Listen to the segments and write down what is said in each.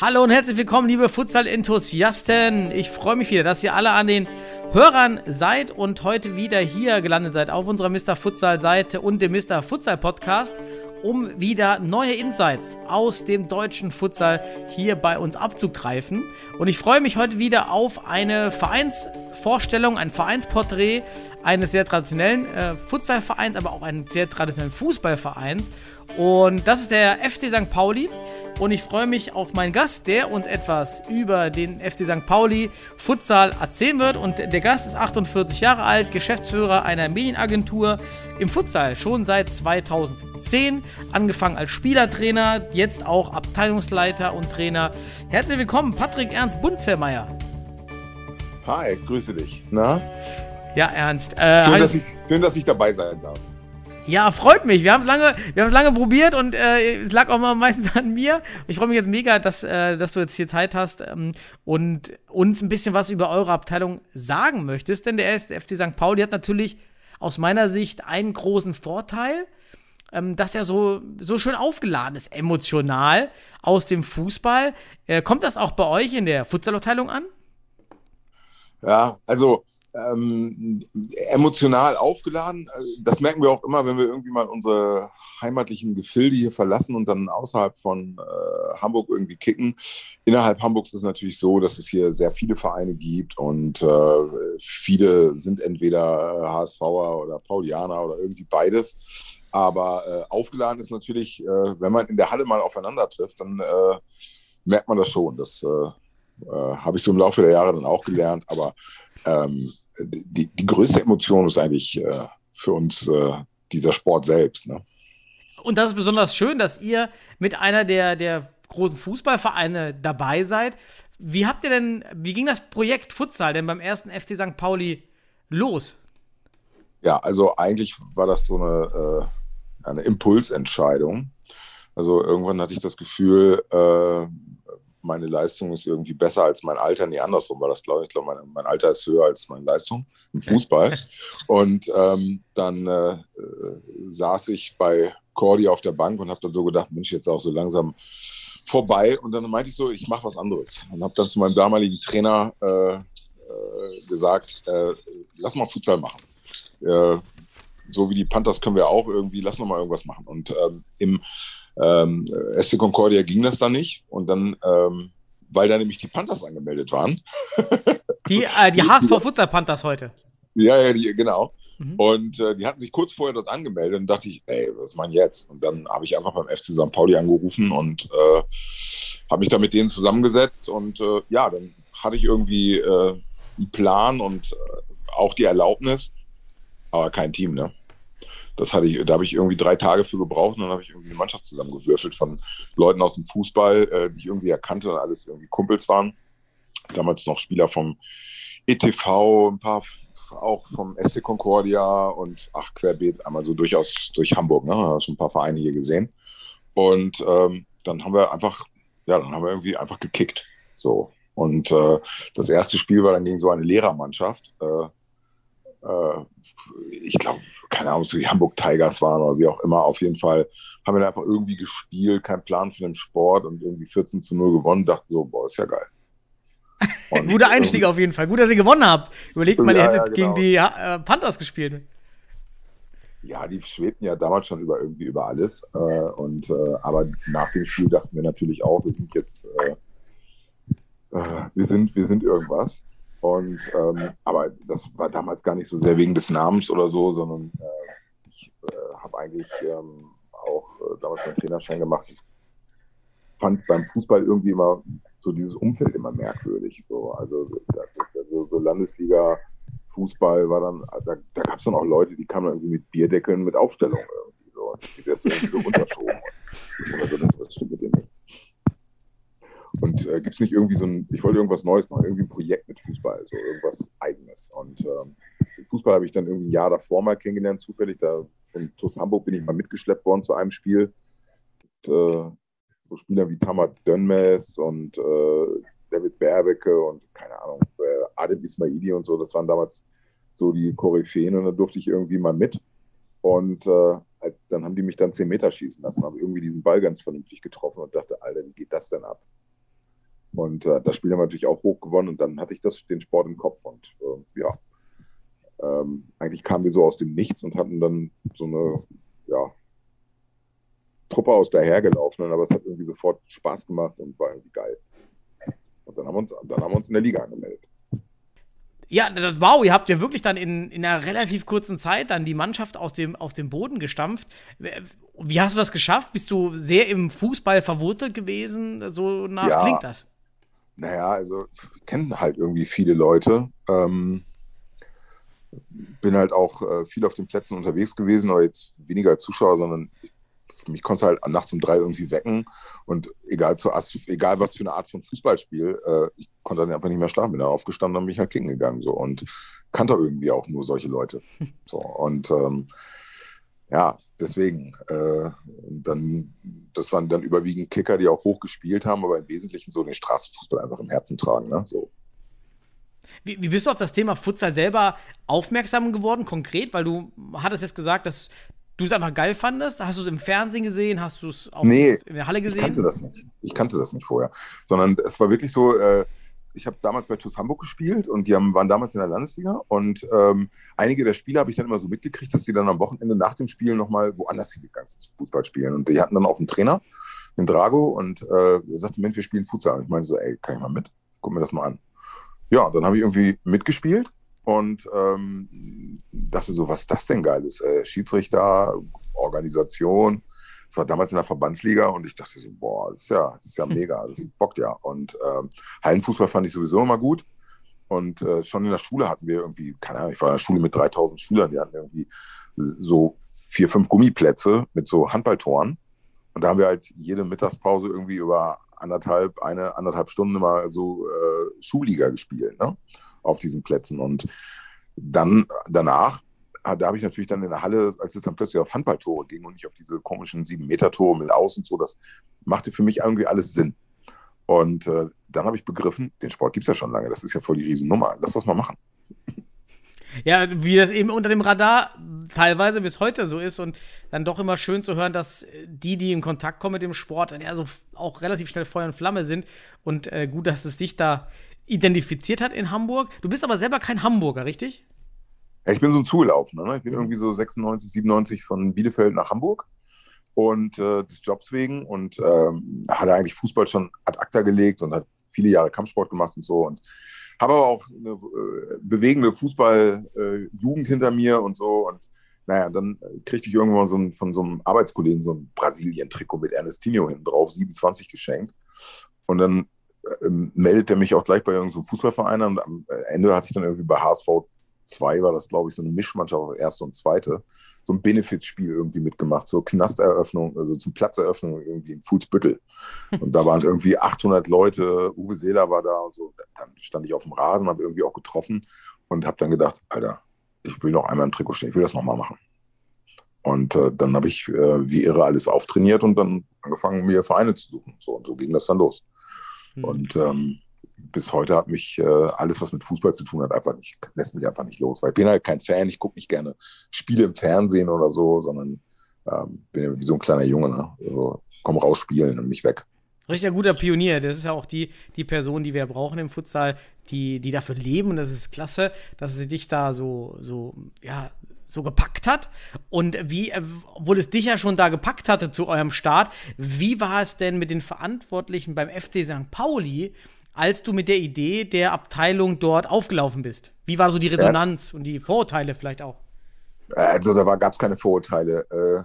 Hallo und herzlich willkommen, liebe Futsal-Enthusiasten. Ich freue mich wieder, dass ihr alle an den Hörern seid und heute wieder hier gelandet seid auf unserer Mr. Futsal-Seite und dem Mr. Futsal-Podcast, um wieder neue Insights aus dem deutschen Futsal hier bei uns abzugreifen. Und ich freue mich heute wieder auf eine Vereinsvorstellung, ein Vereinsporträt eines sehr traditionellen äh, Futsalvereins, aber auch eines sehr traditionellen Fußballvereins. Und das ist der FC St. Pauli. Und ich freue mich auf meinen Gast, der uns etwas über den FC St. Pauli Futsal erzählen wird. Und der Gast ist 48 Jahre alt, Geschäftsführer einer Medienagentur im Futsal, schon seit 2010. Angefangen als Spielertrainer, jetzt auch Abteilungsleiter und Trainer. Herzlich willkommen, Patrick Ernst Bunzelmeier. Hi, grüße dich. Na? Ja, Ernst. Äh, Schön, dass ich, schön, dass ich dabei sein darf. Ja, freut mich. Wir haben es lange, wir haben es lange probiert und äh, es lag auch mal meistens an mir. Ich freue mich jetzt mega, dass, äh, dass du jetzt hier Zeit hast ähm, und uns ein bisschen was über eure Abteilung sagen möchtest. Denn der erste FC St. Pauli hat natürlich aus meiner Sicht einen großen Vorteil, ähm, dass er so, so schön aufgeladen ist, emotional aus dem Fußball. Äh, kommt das auch bei euch in der Futsalabteilung an? Ja, also ähm, emotional aufgeladen. äh, Das merken wir auch immer, wenn wir irgendwie mal unsere heimatlichen Gefilde hier verlassen und dann außerhalb von äh, Hamburg irgendwie kicken. Innerhalb Hamburgs ist es natürlich so, dass es hier sehr viele Vereine gibt und äh, viele sind entweder HSVer oder Paulianer oder irgendwie beides. Aber äh, aufgeladen ist natürlich, äh, wenn man in der Halle mal aufeinander trifft, dann äh, merkt man das schon. Das habe ich so im Laufe der Jahre dann auch gelernt. Aber ähm, die, die größte Emotion ist eigentlich äh, für uns äh, dieser Sport selbst. Ne? Und das ist besonders schön, dass ihr mit einer der, der großen Fußballvereine dabei seid. Wie habt ihr denn, wie ging das Projekt Futsal denn beim ersten FC St. Pauli los? Ja, also eigentlich war das so eine, äh, eine Impulsentscheidung. Also irgendwann hatte ich das Gefühl, äh, meine Leistung ist irgendwie besser als mein Alter. Nee, andersrum war das, glaube ich. Ich glaube, mein, mein Alter ist höher als meine Leistung im Fußball. Und ähm, dann äh, äh, saß ich bei Cordy auf der Bank und habe dann so gedacht, Mensch, jetzt auch so langsam vorbei. Und dann meinte ich so, ich mache was anderes. Und habe dann zu meinem damaligen Trainer äh, äh, gesagt, äh, lass mal Futsal machen. Äh, so wie die Panthers können wir auch irgendwie, lass noch mal irgendwas machen. Und ähm, im ähm, SC Concordia ging das dann nicht. Und dann, ähm, weil da nämlich die Panthers angemeldet waren, Die, äh, die HSV Futsal Panthers heute. ja, ja, die, genau. Mhm. Und äh, die hatten sich kurz vorher dort angemeldet und dachte ich, ey, was machen jetzt? Und dann habe ich einfach beim FC St. Pauli angerufen und äh, habe mich da mit denen zusammengesetzt und äh, ja, dann hatte ich irgendwie äh, einen Plan und äh, auch die Erlaubnis, aber kein Team, ne? Das hatte ich, da habe ich irgendwie drei Tage für gebraucht und dann habe ich irgendwie eine Mannschaft zusammengewürfelt von Leuten aus dem Fußball, äh, die ich irgendwie erkannte und alles irgendwie Kumpels waren. Damals noch Spieler vom ETV, ein paar auch vom SC Concordia und ach, querbeet, einmal so durchaus durch Hamburg, ne? Da schon ein paar Vereine hier gesehen. Und ähm, dann haben wir einfach, ja, dann haben wir irgendwie einfach gekickt. So. Und äh, das erste Spiel war dann gegen so eine Lehrermannschaft. Äh, äh, ich glaube, keine Ahnung, ob es die Hamburg Tigers waren oder wie auch immer. Auf jeden Fall haben wir da einfach irgendwie gespielt, kein Plan für den Sport und irgendwie 14 zu 0 gewonnen. Dachten so, boah, ist ja geil. Guter Einstieg auf jeden Fall. Gut, dass ihr gewonnen habt. Überlegt mal, ihr Ja, hättet ja, gegen genau. die äh, Panthers gespielt. Ja, die schwebten ja damals schon über irgendwie über alles. Äh, und äh, aber nach dem Spiel dachten wir natürlich auch, wir sind jetzt, äh, äh, wir sind, wir sind irgendwas. Und ähm, aber das war damals gar nicht so sehr wegen des Namens oder so, sondern äh, ich äh, habe eigentlich ähm, auch äh, damals meinen Trainerschein gemacht. Ich fand beim Fußball irgendwie immer so dieses Umfeld immer merkwürdig. So, also also so Landesliga Fußball war dann, da, da gab es dann auch Leute, die kamen irgendwie mit Bierdeckeln mit Aufstellung irgendwie so. Und die das irgendwie so unterschoben. Und ich das, das stimmt mit dem nicht. Und äh, gibt es nicht irgendwie so ein, ich wollte irgendwas Neues machen, irgendwie ein Projekt mit Fußball, so irgendwas Eigenes. Und ähm, Fußball habe ich dann irgendwie ein Jahr davor mal kennengelernt, zufällig. Da von TuS Hamburg bin ich mal mitgeschleppt worden zu einem Spiel. Und, äh, so Spieler wie Tamar Dönmes und äh, David Berbecke und keine Ahnung, äh, Adem Ismaili und so, das waren damals so die Koryphäen und da durfte ich irgendwie mal mit. Und äh, dann haben die mich dann 10 Meter schießen lassen, haben irgendwie diesen Ball ganz vernünftig getroffen und dachte, Alter, wie geht das denn ab? Und äh, das Spiel haben wir natürlich auch hoch gewonnen und dann hatte ich das, den Sport im Kopf und äh, ja, ähm, eigentlich kamen wir so aus dem Nichts und hatten dann so eine, ja, Truppe aus dahergelaufen, aber es hat irgendwie sofort Spaß gemacht und war irgendwie geil. Und dann haben wir uns, dann haben wir uns in der Liga angemeldet. Ja, das, wow, ihr habt ja wirklich dann in, in einer relativ kurzen Zeit dann die Mannschaft aus dem, aus dem Boden gestampft. Wie hast du das geschafft? Bist du sehr im Fußball verwurzelt gewesen? So nach Ja. klingt das. Naja, also ich kenne halt irgendwie viele Leute. Ähm, bin halt auch äh, viel auf den Plätzen unterwegs gewesen, aber jetzt weniger als Zuschauer, sondern mich konntest du halt nachts um drei irgendwie wecken und egal, zu, egal was für eine Art von Fußballspiel, äh, ich konnte dann einfach nicht mehr schlafen, bin dann aufgestanden und bin ich halt kicken gegangen so und kannte irgendwie auch nur solche Leute. So und ähm, ja, deswegen. Äh, dann, das waren dann überwiegend Kicker, die auch hoch gespielt haben, aber im Wesentlichen so den Straßenfußball einfach im Herzen tragen. Ne? So. Wie, wie bist du auf das Thema Futsal selber aufmerksam geworden, konkret? Weil du hattest jetzt gesagt, dass du es einfach geil fandest. Hast du es im Fernsehen gesehen? Hast du es auch Nee, in der Halle Ich gesehen? kannte das nicht. Ich kannte das nicht vorher. Sondern es war wirklich so, äh, ich habe damals bei TuS Hamburg gespielt und die haben, waren damals in der Landesliga und ähm, einige der Spieler habe ich dann immer so mitgekriegt, dass die dann am Wochenende nach dem Spiel nochmal woanders hingegangen sind, Fußball spielen. Und die hatten dann auch einen Trainer, den Drago, und äh, er sagte, Mensch, wir spielen Futsal. Und ich meinte so, ey, kann ich mal mit? Guck mir das mal an. Ja, dann habe ich irgendwie mitgespielt und ähm, dachte so, was ist das denn geiles? Äh, Schiedsrichter, Organisation. Das war damals in der Verbandsliga und ich dachte so, boah, das ist ja, das ist ja mega, das bockt ja. Und ähm, Hallenfußball fand ich sowieso immer gut. Und äh, schon in der Schule hatten wir irgendwie, keine Ahnung, ich war in der Schule mit 3000 Schülern, die hatten irgendwie so vier, fünf Gummiplätze mit so Handballtoren. Und da haben wir halt jede Mittagspause irgendwie über anderthalb, eine, anderthalb Stunden mal so äh, Schulliga gespielt, ne? Auf diesen Plätzen. Und dann danach, da habe ich natürlich dann in der Halle, als es dann plötzlich auf Handballtore ging und nicht auf diese komischen sieben Meter Tore mit Außen so, das machte für mich irgendwie alles Sinn. Und äh, dann habe ich begriffen, den Sport gibt es ja schon lange, das ist ja voll die Riesennummer. Lass das mal machen. Ja, wie das eben unter dem Radar teilweise bis heute so ist und dann doch immer schön zu hören, dass die, die in Kontakt kommen mit dem Sport, dann ja so auch relativ schnell Feuer und Flamme sind und äh, gut, dass es dich da identifiziert hat in Hamburg. Du bist aber selber kein Hamburger, richtig? Ich bin so ein Zugelaufener. Ne? Ich bin irgendwie so 96, 97 von Bielefeld nach Hamburg und äh, des Jobs wegen und ähm, hatte eigentlich Fußball schon ad acta gelegt und hat viele Jahre Kampfsport gemacht und so und habe aber auch eine äh, bewegende Fußball-Jugend hinter mir und so und naja, dann kriegte ich irgendwann so ein, von so einem Arbeitskollegen so ein Brasilien-Trikot mit Ernestinho hinten drauf, 27 geschenkt und dann ähm, meldet er mich auch gleich bei irgendeinem Fußballverein an und am Ende hatte ich dann irgendwie bei HSV 2 war das, glaube ich, so eine Mischmannschaft auf erste und zweite, so ein Benefitspiel irgendwie mitgemacht, zur Knasteröffnung, also zum Platzeröffnung irgendwie in Fußbüttel. Und da waren irgendwie 800 Leute, Uwe Seeler war da und so. Dann stand ich auf dem Rasen, habe irgendwie auch getroffen und habe dann gedacht, Alter, ich will noch einmal im Trikot stehen, ich will das nochmal machen. Und äh, dann habe ich äh, wie irre alles auftrainiert und dann angefangen, mir Vereine zu suchen. So, und so ging das dann los. Hm. Und ähm, bis heute hat mich äh, alles, was mit Fußball zu tun hat, einfach nicht, lässt mich einfach nicht los. Weil ich bin halt kein Fan, ich gucke nicht gerne Spiele im Fernsehen oder so, sondern ähm, bin ja wie so ein kleiner Junge. Ne? Also komm raus spielen und mich weg. Richtiger guter Pionier. Das ist ja auch die, die Person, die wir brauchen im Futsal, die, die dafür leben. Und das ist klasse, dass sie dich da so, so, ja, so gepackt hat. Und wie, äh, obwohl es dich ja schon da gepackt hatte zu eurem Start, wie war es denn mit den Verantwortlichen beim FC St. Pauli, als du mit der Idee der Abteilung dort aufgelaufen bist? Wie war so die Resonanz und die Vorurteile vielleicht auch? Also da gab es keine Vorurteile. Äh,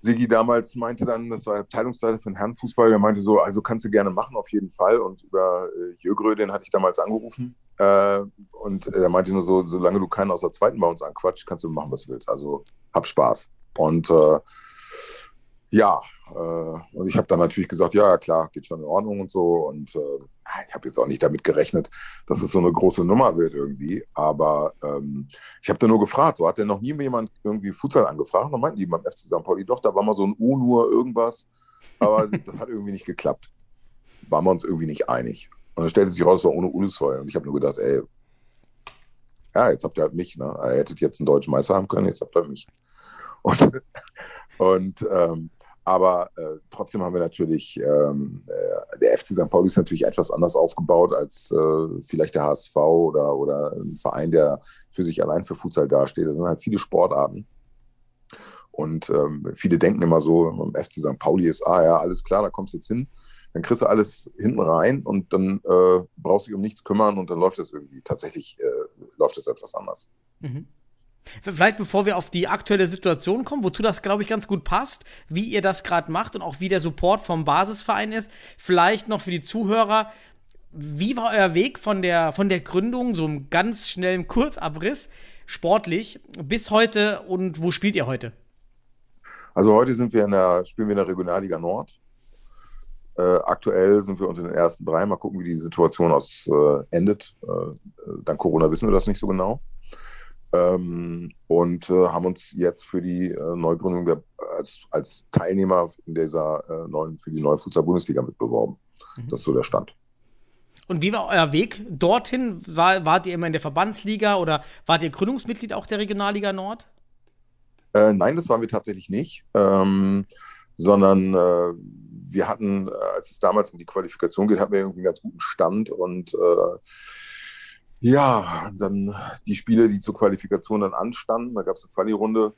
Sigi damals meinte dann, das war Abteilungsleiter für den Herrenfußball, der meinte so, also kannst du gerne machen, auf jeden Fall. Und über äh, Jögrö, den hatte ich damals angerufen. Äh, und er meinte nur so, solange du keinen aus der zweiten bei uns anquatscht, kannst du machen, was du willst. Also hab Spaß. Und äh, Ja, äh, und ich habe dann natürlich gesagt, ja, klar, geht schon in Ordnung und so. Und äh, ich habe jetzt auch nicht damit gerechnet, dass es so eine große Nummer wird irgendwie. Aber ähm, ich habe dann nur gefragt, so hat denn noch nie jemand irgendwie Futsal angefragt? Und dann meinten die beim FC St. Pauli, doch, da war mal so ein U nur irgendwas. Aber das hat irgendwie nicht geklappt. Waren wir uns irgendwie nicht einig. Und dann stellte sich raus, es war ohne Ulusoy. Und ich habe nur gedacht, ey, ja, jetzt habt ihr halt mich. Ne? Ihr hättet jetzt einen deutschen Meister haben können, jetzt habt ihr mich. Und, und ähm, aber äh, trotzdem haben wir natürlich, ähm, äh, der FC St. Pauli ist natürlich etwas anders aufgebaut als äh, vielleicht der HSV oder, oder ein Verein, der für sich allein für Futsal dasteht. Das sind halt viele Sportarten. Und ähm, viele denken immer so, im FC St. Pauli ist, ah ja, alles klar, da kommst du jetzt hin. Dann kriegst du alles hinten rein und dann äh, brauchst du dich um nichts kümmern und dann läuft das irgendwie. Tatsächlich äh, läuft das etwas anders. Mhm. Vielleicht bevor wir auf die aktuelle Situation kommen, wozu das, glaube ich, ganz gut passt, wie ihr das gerade macht und auch wie der Support vom Basisverein ist. Vielleicht noch für die Zuhörer, wie war euer Weg von der, von der Gründung, so einem ganz schnellen Kurzabriss, sportlich, bis heute und wo spielt ihr heute? Also heute sind wir in der, spielen wir in der Regionalliga Nord. Äh, aktuell sind wir unter den ersten drei. Mal gucken, wie die Situation aus, äh, endet. Äh, dank Corona wissen wir das nicht so genau. Ähm, und äh, haben uns jetzt für die äh, Neugründung der, als, als Teilnehmer in dieser äh, neuen, für die neue Futsal-Bundesliga mitbeworben. Mhm. Das ist so der Stand. Und wie war euer Weg dorthin? War, wart ihr immer in der Verbandsliga oder wart ihr Gründungsmitglied auch der Regionalliga Nord? Äh, nein, das waren wir tatsächlich nicht, ähm, sondern äh, wir hatten, äh, als es damals um die Qualifikation geht, hatten wir irgendwie einen ganz guten Stand und ja, dann die Spiele, die zur Qualifikation dann anstanden, da gab es eine Quali-Runde,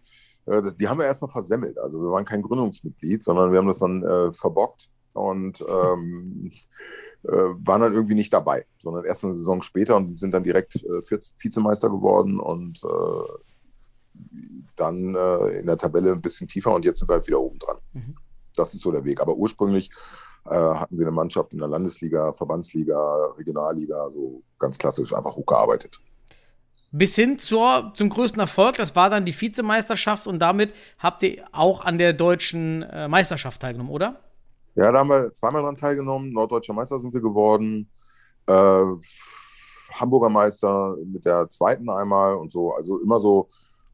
äh, die haben wir erstmal versemmelt. Also wir waren kein Gründungsmitglied, sondern wir haben das dann äh, verbockt und ähm, äh, waren dann irgendwie nicht dabei, sondern erst eine Saison später und sind dann direkt äh, Vizemeister geworden und äh, dann äh, in der Tabelle ein bisschen tiefer und jetzt sind wir halt wieder oben dran. Mhm. Das ist so der Weg. Aber ursprünglich äh, hatten wir eine Mannschaft in der Landesliga, Verbandsliga, Regionalliga, so ganz klassisch einfach hochgearbeitet. Bis hin zur, zum größten Erfolg, das war dann die Vizemeisterschaft und damit habt ihr auch an der deutschen äh, Meisterschaft teilgenommen, oder? Ja, da haben wir zweimal dran teilgenommen. Norddeutscher Meister sind wir geworden. Äh, Hamburger Meister mit der zweiten einmal und so. Also immer so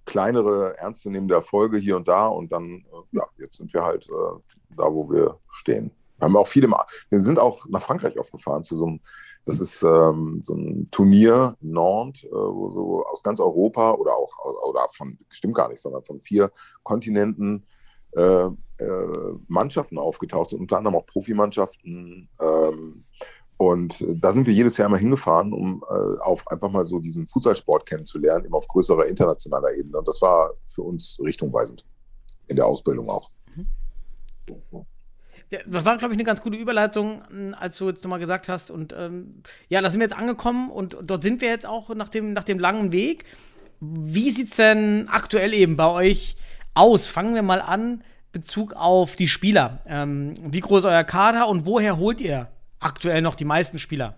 kleinere, ernstzunehmende Erfolge hier und da. Und dann, äh, ja, jetzt sind wir halt äh, da, wo wir stehen. Wir haben auch viele, wir sind auch nach Frankreich aufgefahren zu so einem, das ist ähm, so ein Turnier Nantes, äh, wo so aus ganz Europa oder auch, oder von, stimmt gar nicht, sondern von vier Kontinenten äh, äh, Mannschaften aufgetaucht sind, unter anderem auch Profimannschaften. Ähm, und da sind wir jedes Jahr mal hingefahren, um äh, auf einfach mal so diesen Fußballsport kennenzulernen, eben auf größerer internationaler Ebene. Und das war für uns richtungweisend in der Ausbildung auch. Mhm. Das war, glaube ich, eine ganz gute Überleitung, als du jetzt nochmal gesagt hast. Und ähm, ja, da sind wir jetzt angekommen und dort sind wir jetzt auch nach dem, nach dem langen Weg. Wie sieht es denn aktuell eben bei euch aus? Fangen wir mal an, Bezug auf die Spieler. Ähm, wie groß ist euer Kader und woher holt ihr aktuell noch die meisten Spieler?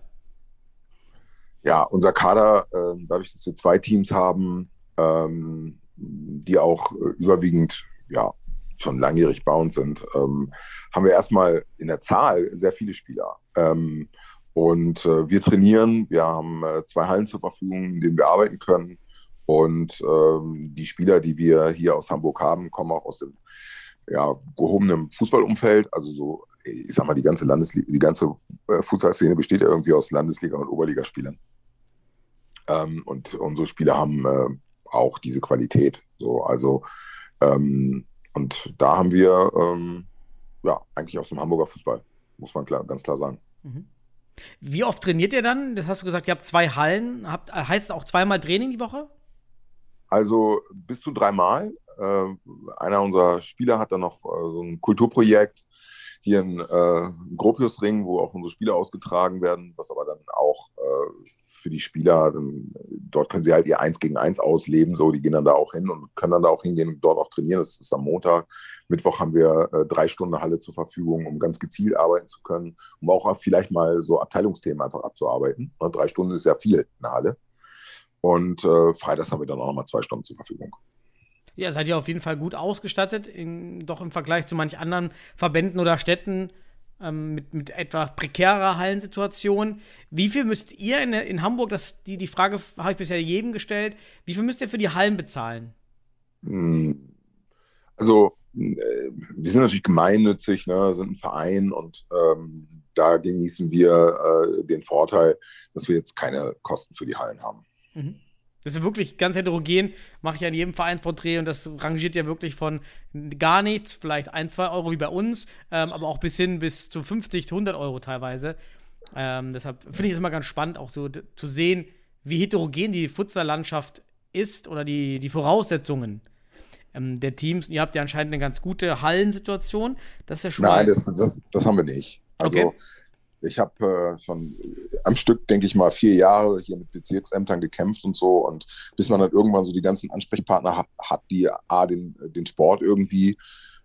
Ja, unser Kader, äh, dadurch, dass wir zwei Teams haben, ähm, die auch äh, überwiegend ja, schon langjährig bei uns sind, ähm, haben wir erstmal in der Zahl sehr viele Spieler. Ähm, und äh, wir trainieren, wir haben äh, zwei Hallen zur Verfügung, in denen wir arbeiten können. Und ähm, die Spieler, die wir hier aus Hamburg haben, kommen auch aus dem ja, gehobenen Fußballumfeld. Also so, ich sag mal, die ganze Landesliga, die ganze äh, Fußballszene besteht ja irgendwie aus Landesliga- und Oberligaspielern. Ähm, und unsere Spieler haben äh, auch diese Qualität. So, also ähm, und da haben wir ähm, ja eigentlich aus dem Hamburger Fußball, muss man klar, ganz klar sagen. Mhm. Wie oft trainiert ihr dann? Das hast du gesagt, ihr habt zwei Hallen. Habt, heißt es auch zweimal Training die Woche? Also bis zu dreimal. Äh, einer unserer Spieler hat dann noch äh, so ein Kulturprojekt hier ein äh, Gropiusring, wo auch unsere Spiele ausgetragen werden, was aber dann auch äh, für die Spieler, dann, dort können sie halt ihr Eins gegen Eins ausleben, so, die gehen dann da auch hin und können dann da auch hingehen und dort auch trainieren. Das ist am Montag. Mittwoch haben wir äh, drei Stunden Halle zur Verfügung, um ganz gezielt arbeiten zu können, um auch vielleicht mal so Abteilungsthemen einfach abzuarbeiten. Und drei Stunden ist ja viel in der Halle. Und äh, freitags haben wir dann auch nochmal zwei Stunden zur Verfügung. Ja, seid ihr auf jeden Fall gut ausgestattet, in, doch im Vergleich zu manch anderen Verbänden oder Städten ähm, mit, mit etwa prekärer Hallensituation. Wie viel müsst ihr in, in Hamburg, das, die, die Frage habe ich bisher jedem gestellt, wie viel müsst ihr für die Hallen bezahlen? Hm. Also, äh, wir sind natürlich gemeinnützig, ne, sind ein Verein und ähm, da genießen wir äh, den Vorteil, dass wir jetzt keine Kosten für die Hallen haben. Mhm. Das ist wirklich ganz heterogen, mache ich an jedem Vereinsporträt und das rangiert ja wirklich von gar nichts, vielleicht ein, zwei Euro wie bei uns, ähm, aber auch bis hin bis zu 50, 100 Euro teilweise. Ähm, deshalb finde ich es immer ganz spannend, auch so zu sehen, wie heterogen die Futsal-Landschaft ist oder die, die Voraussetzungen ähm, der Teams. Ihr habt ja anscheinend eine ganz gute Hallensituation. Das ist ja schon. Nein, das, das, das haben wir nicht. Also okay. Ich habe äh, schon am Stück, denke ich mal, vier Jahre hier mit Bezirksämtern gekämpft und so. Und bis man dann irgendwann so die ganzen Ansprechpartner hat, hat die A, den, den Sport irgendwie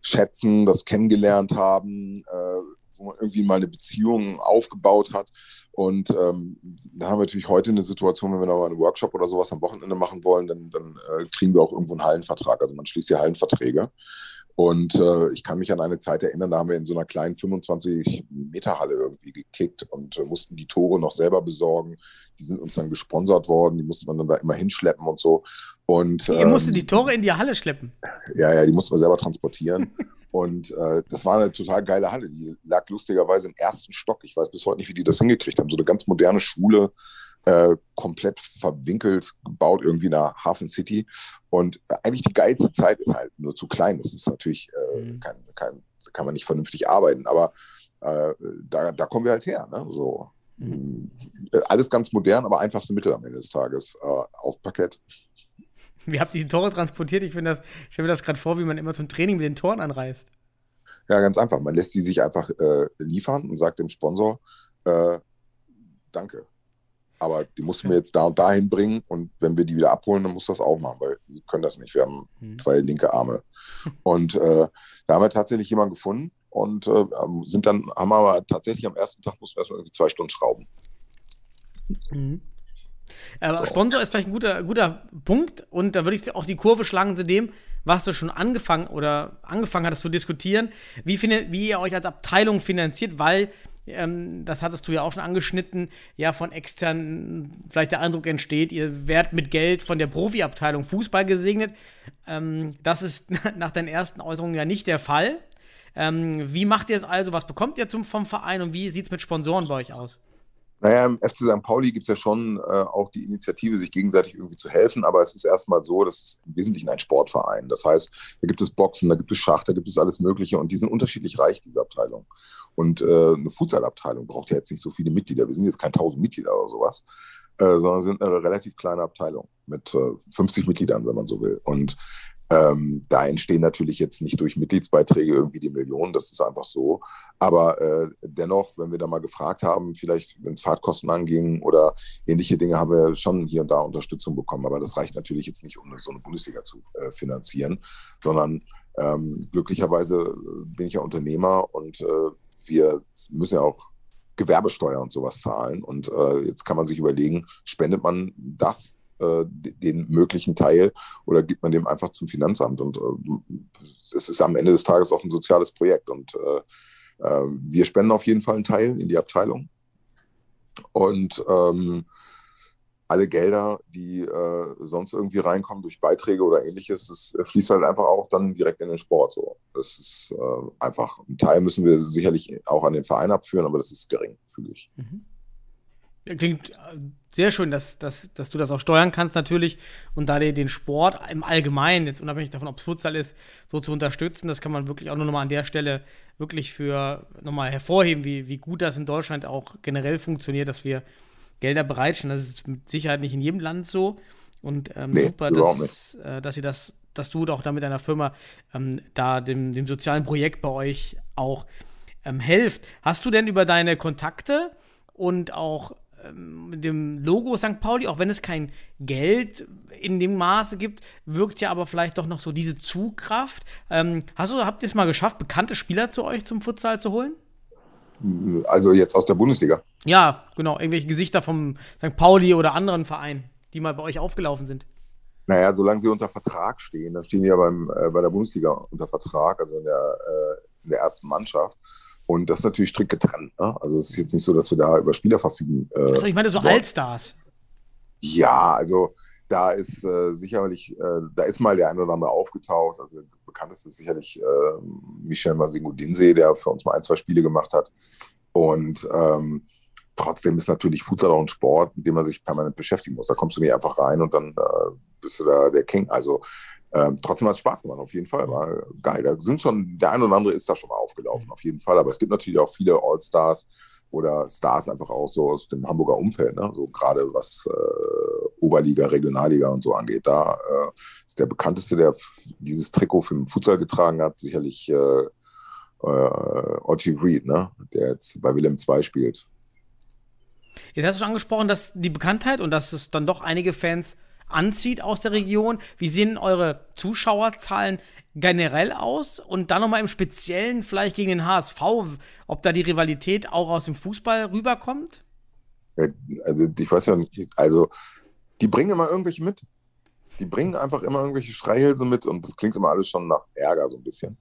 schätzen, das kennengelernt haben, äh, wo man irgendwie mal eine Beziehung aufgebaut hat. Und ähm, da haben wir natürlich heute eine Situation, wenn wir noch mal einen Workshop oder sowas am Wochenende machen wollen, dann, dann äh, kriegen wir auch irgendwo einen Hallenvertrag. Also man schließt ja Hallenverträge. Und äh, ich kann mich an eine Zeit erinnern, da haben wir in so einer kleinen 25-Meter-Halle irgendwie gekickt und äh, mussten die Tore noch selber besorgen. Die sind uns dann gesponsert worden, die musste man dann da immer hinschleppen und so. Und, Ihr ähm, musstet die Tore in die Halle schleppen? Ja, ja, die mussten wir selber transportieren. und äh, das war eine total geile Halle. Die lag lustigerweise im ersten Stock. Ich weiß bis heute nicht, wie die das hingekriegt haben. So eine ganz moderne Schule äh, komplett verwinkelt gebaut, irgendwie nach Hafen City. Und eigentlich die geilste Zeit ist halt nur zu klein. Das ist natürlich, äh, mhm. kein, kein, kann man nicht vernünftig arbeiten, aber äh, da, da kommen wir halt her. Ne? So. Mhm. Äh, alles ganz modern, aber einfachste Mittel am Ende des Tages. Äh, auf Parkett. Wie habt ihr die Tore transportiert? Ich, das, ich stelle mir das gerade vor, wie man immer zum Training mit den Toren anreist. Ja, ganz einfach. Man lässt die sich einfach äh, liefern und sagt dem Sponsor, äh, danke. Aber die mussten wir jetzt da und dahin bringen und wenn wir die wieder abholen, dann muss das auch machen, weil wir können das nicht. Wir haben mhm. zwei linke Arme. Und äh, da haben wir tatsächlich jemanden gefunden und äh, sind dann, haben aber tatsächlich am ersten Tag mussten wir erstmal irgendwie zwei Stunden schrauben. Mhm. Aber so. Sponsor ist vielleicht ein guter, guter Punkt und da würde ich auch die Kurve schlagen zu dem, was du schon angefangen oder angefangen hattest zu diskutieren, wie, wie ihr euch als Abteilung finanziert, weil ähm, das hattest du ja auch schon angeschnitten, ja, von extern vielleicht der Eindruck entsteht, ihr werdet mit Geld von der Profiabteilung Fußball gesegnet. Ähm, das ist nach deinen ersten Äußerungen ja nicht der Fall. Ähm, wie macht ihr es also? Was bekommt ihr zum, vom Verein und wie sieht es mit Sponsoren bei euch aus? Naja, im FC St. Pauli gibt es ja schon äh, auch die Initiative, sich gegenseitig irgendwie zu helfen, aber es ist erstmal so, das ist im Wesentlichen ein Sportverein. Das heißt, da gibt es Boxen, da gibt es Schach, da gibt es alles Mögliche und die sind unterschiedlich reich, diese Abteilung. Und äh, eine Fußballabteilung braucht ja jetzt nicht so viele Mitglieder. Wir sind jetzt kein 1000 Mitglieder oder sowas, äh, sondern sind eine relativ kleine Abteilung mit 50 äh, Mitgliedern, wenn man so will. Und ähm, da entstehen natürlich jetzt nicht durch Mitgliedsbeiträge irgendwie die Millionen, das ist einfach so. Aber äh, dennoch, wenn wir da mal gefragt haben, vielleicht wenn es Fahrtkosten anging oder ähnliche Dinge, haben wir schon hier und da Unterstützung bekommen. Aber das reicht natürlich jetzt nicht, um so eine Bundesliga zu äh, finanzieren, sondern ähm, glücklicherweise bin ich ja Unternehmer und äh, wir müssen ja auch Gewerbesteuer und sowas zahlen. Und äh, jetzt kann man sich überlegen, spendet man das äh, den möglichen Teil oder gibt man dem einfach zum Finanzamt? Und äh, es ist am Ende des Tages auch ein soziales Projekt. Und äh, wir spenden auf jeden Fall einen Teil in die Abteilung. Und ähm, alle Gelder, die äh, sonst irgendwie reinkommen durch Beiträge oder ähnliches, das fließt halt einfach auch dann direkt in den Sport. So. Das ist äh, einfach, ein Teil müssen wir sicherlich auch an den Verein abführen, aber das ist geringfügig. Mhm. Klingt äh, sehr schön, dass, dass, dass du das auch steuern kannst natürlich und da den Sport im Allgemeinen, jetzt unabhängig davon, ob es Futsal ist, so zu unterstützen, das kann man wirklich auch nur nochmal an der Stelle wirklich für nochmal hervorheben, wie, wie gut das in Deutschland auch generell funktioniert, dass wir Gelder bereitstellen. Das ist mit Sicherheit nicht in jedem Land so und ähm, nee, super, dass, äh, dass ihr das, dass du auch da mit deiner Firma ähm, da dem, dem sozialen Projekt bei euch auch ähm, helft. Hast du denn über deine Kontakte und auch mit dem Logo St. Pauli, auch wenn es kein Geld in dem Maße gibt, wirkt ja aber vielleicht doch noch so diese Zugkraft. Ähm, hast du, habt ihr es mal geschafft, bekannte Spieler zu euch zum Futsal zu holen? Also jetzt aus der Bundesliga. Ja, genau. Irgendwelche Gesichter vom St. Pauli oder anderen Vereinen, die mal bei euch aufgelaufen sind. Naja, solange sie unter Vertrag stehen, dann stehen die ja beim, äh, bei der Bundesliga unter Vertrag, also in der, äh, in der ersten Mannschaft. Und das ist natürlich strikt getrennt. Ne? Also es ist jetzt nicht so, dass wir da über Spieler verfügen. Äh, Also ich meine so dort. Allstars. Ja, also da ist äh, sicherlich, äh, da ist mal der ein oder andere aufgetaucht. Also bekannteste ist sicherlich äh, Michel Masingo-Dinsey, der für uns mal ein, zwei Spiele gemacht hat. Und ähm, trotzdem ist natürlich Futsal auch ein Sport, mit dem man sich permanent beschäftigen muss. Da kommst du nicht einfach rein und dann äh, bist du da der King. Also ähm, trotzdem hat es Spaß gemacht, auf jeden Fall. War geil. Da sind schon, der eine oder andere ist da schon mal aufgelaufen, auf jeden Fall. Aber es gibt natürlich auch viele All-Stars oder Stars einfach auch so aus dem Hamburger Umfeld, ne? So gerade was äh, Oberliga, Regionalliga und so angeht. Da äh, ist der bekannteste, der dieses Trikot für den Futsal getragen hat, sicherlich äh, äh, Ochi Reed, ne? Der jetzt bei Willem II spielt. Jetzt hast du schon angesprochen, dass die Bekanntheit und dass es dann doch einige Fans anzieht aus der Region. Wie sehen eure Zuschauerzahlen generell aus? Und dann nochmal im Speziellen vielleicht gegen den HSV, ob da die Rivalität auch aus dem Fußball rüberkommt? Ja, Also ich weiß ja nicht, also die bringen immer irgendwelche mit. Die bringen einfach immer irgendwelche Schreihälse mit und das klingt immer alles schon nach Ärger so ein bisschen.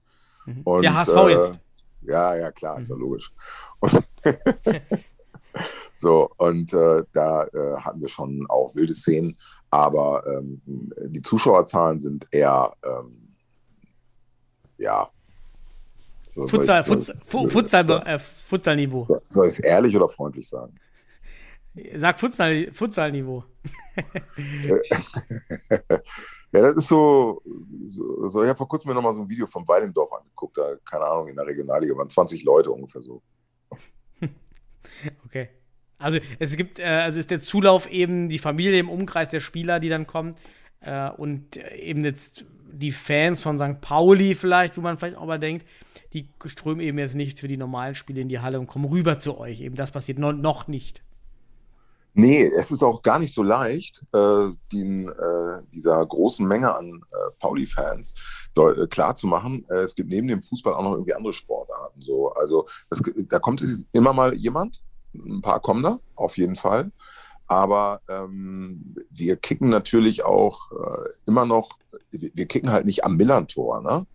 Und, Der HSV äh, jetzt. Ja, ja, klar, ist ja logisch. Und so, und äh, da äh, hatten wir schon auch wilde Szenen, aber ähm, die Zuschauerzahlen sind eher, ähm, ja. So, soll Futsal, ich- soll- Futsal, soll- Futsal, soll- äh, Futsalniveau. Soll ich es ehrlich oder freundlich sagen? Sag Futsal, Futsalniveau. Ja, das ist so, so, so ich habe vor kurzem mir nochmal so ein Video von Weidendorf angeguckt, da, keine Ahnung, in der Regionalliga waren 20 Leute ungefähr so. Okay. Also es gibt, äh, also ist der Zulauf eben die Familie im Umkreis der Spieler, die dann kommen. Äh, und äh, eben jetzt die Fans von St. Pauli vielleicht, wo man vielleicht auch mal denkt, die strömen eben jetzt nicht für die normalen Spiele in die Halle und kommen rüber zu euch. Eben das passiert no noch nicht. Nee, es ist auch gar nicht so leicht, äh, den, äh, dieser großen Menge an äh, Pauli-Fans äh, klarzumachen, äh, es gibt neben dem Fußball auch noch irgendwie andere Sportarten. So. Also es, da kommt immer mal jemand, ein paar kommen da, auf jeden Fall. Aber ähm, wir kicken natürlich auch äh, immer noch, wir kicken halt nicht am Millantor, ne?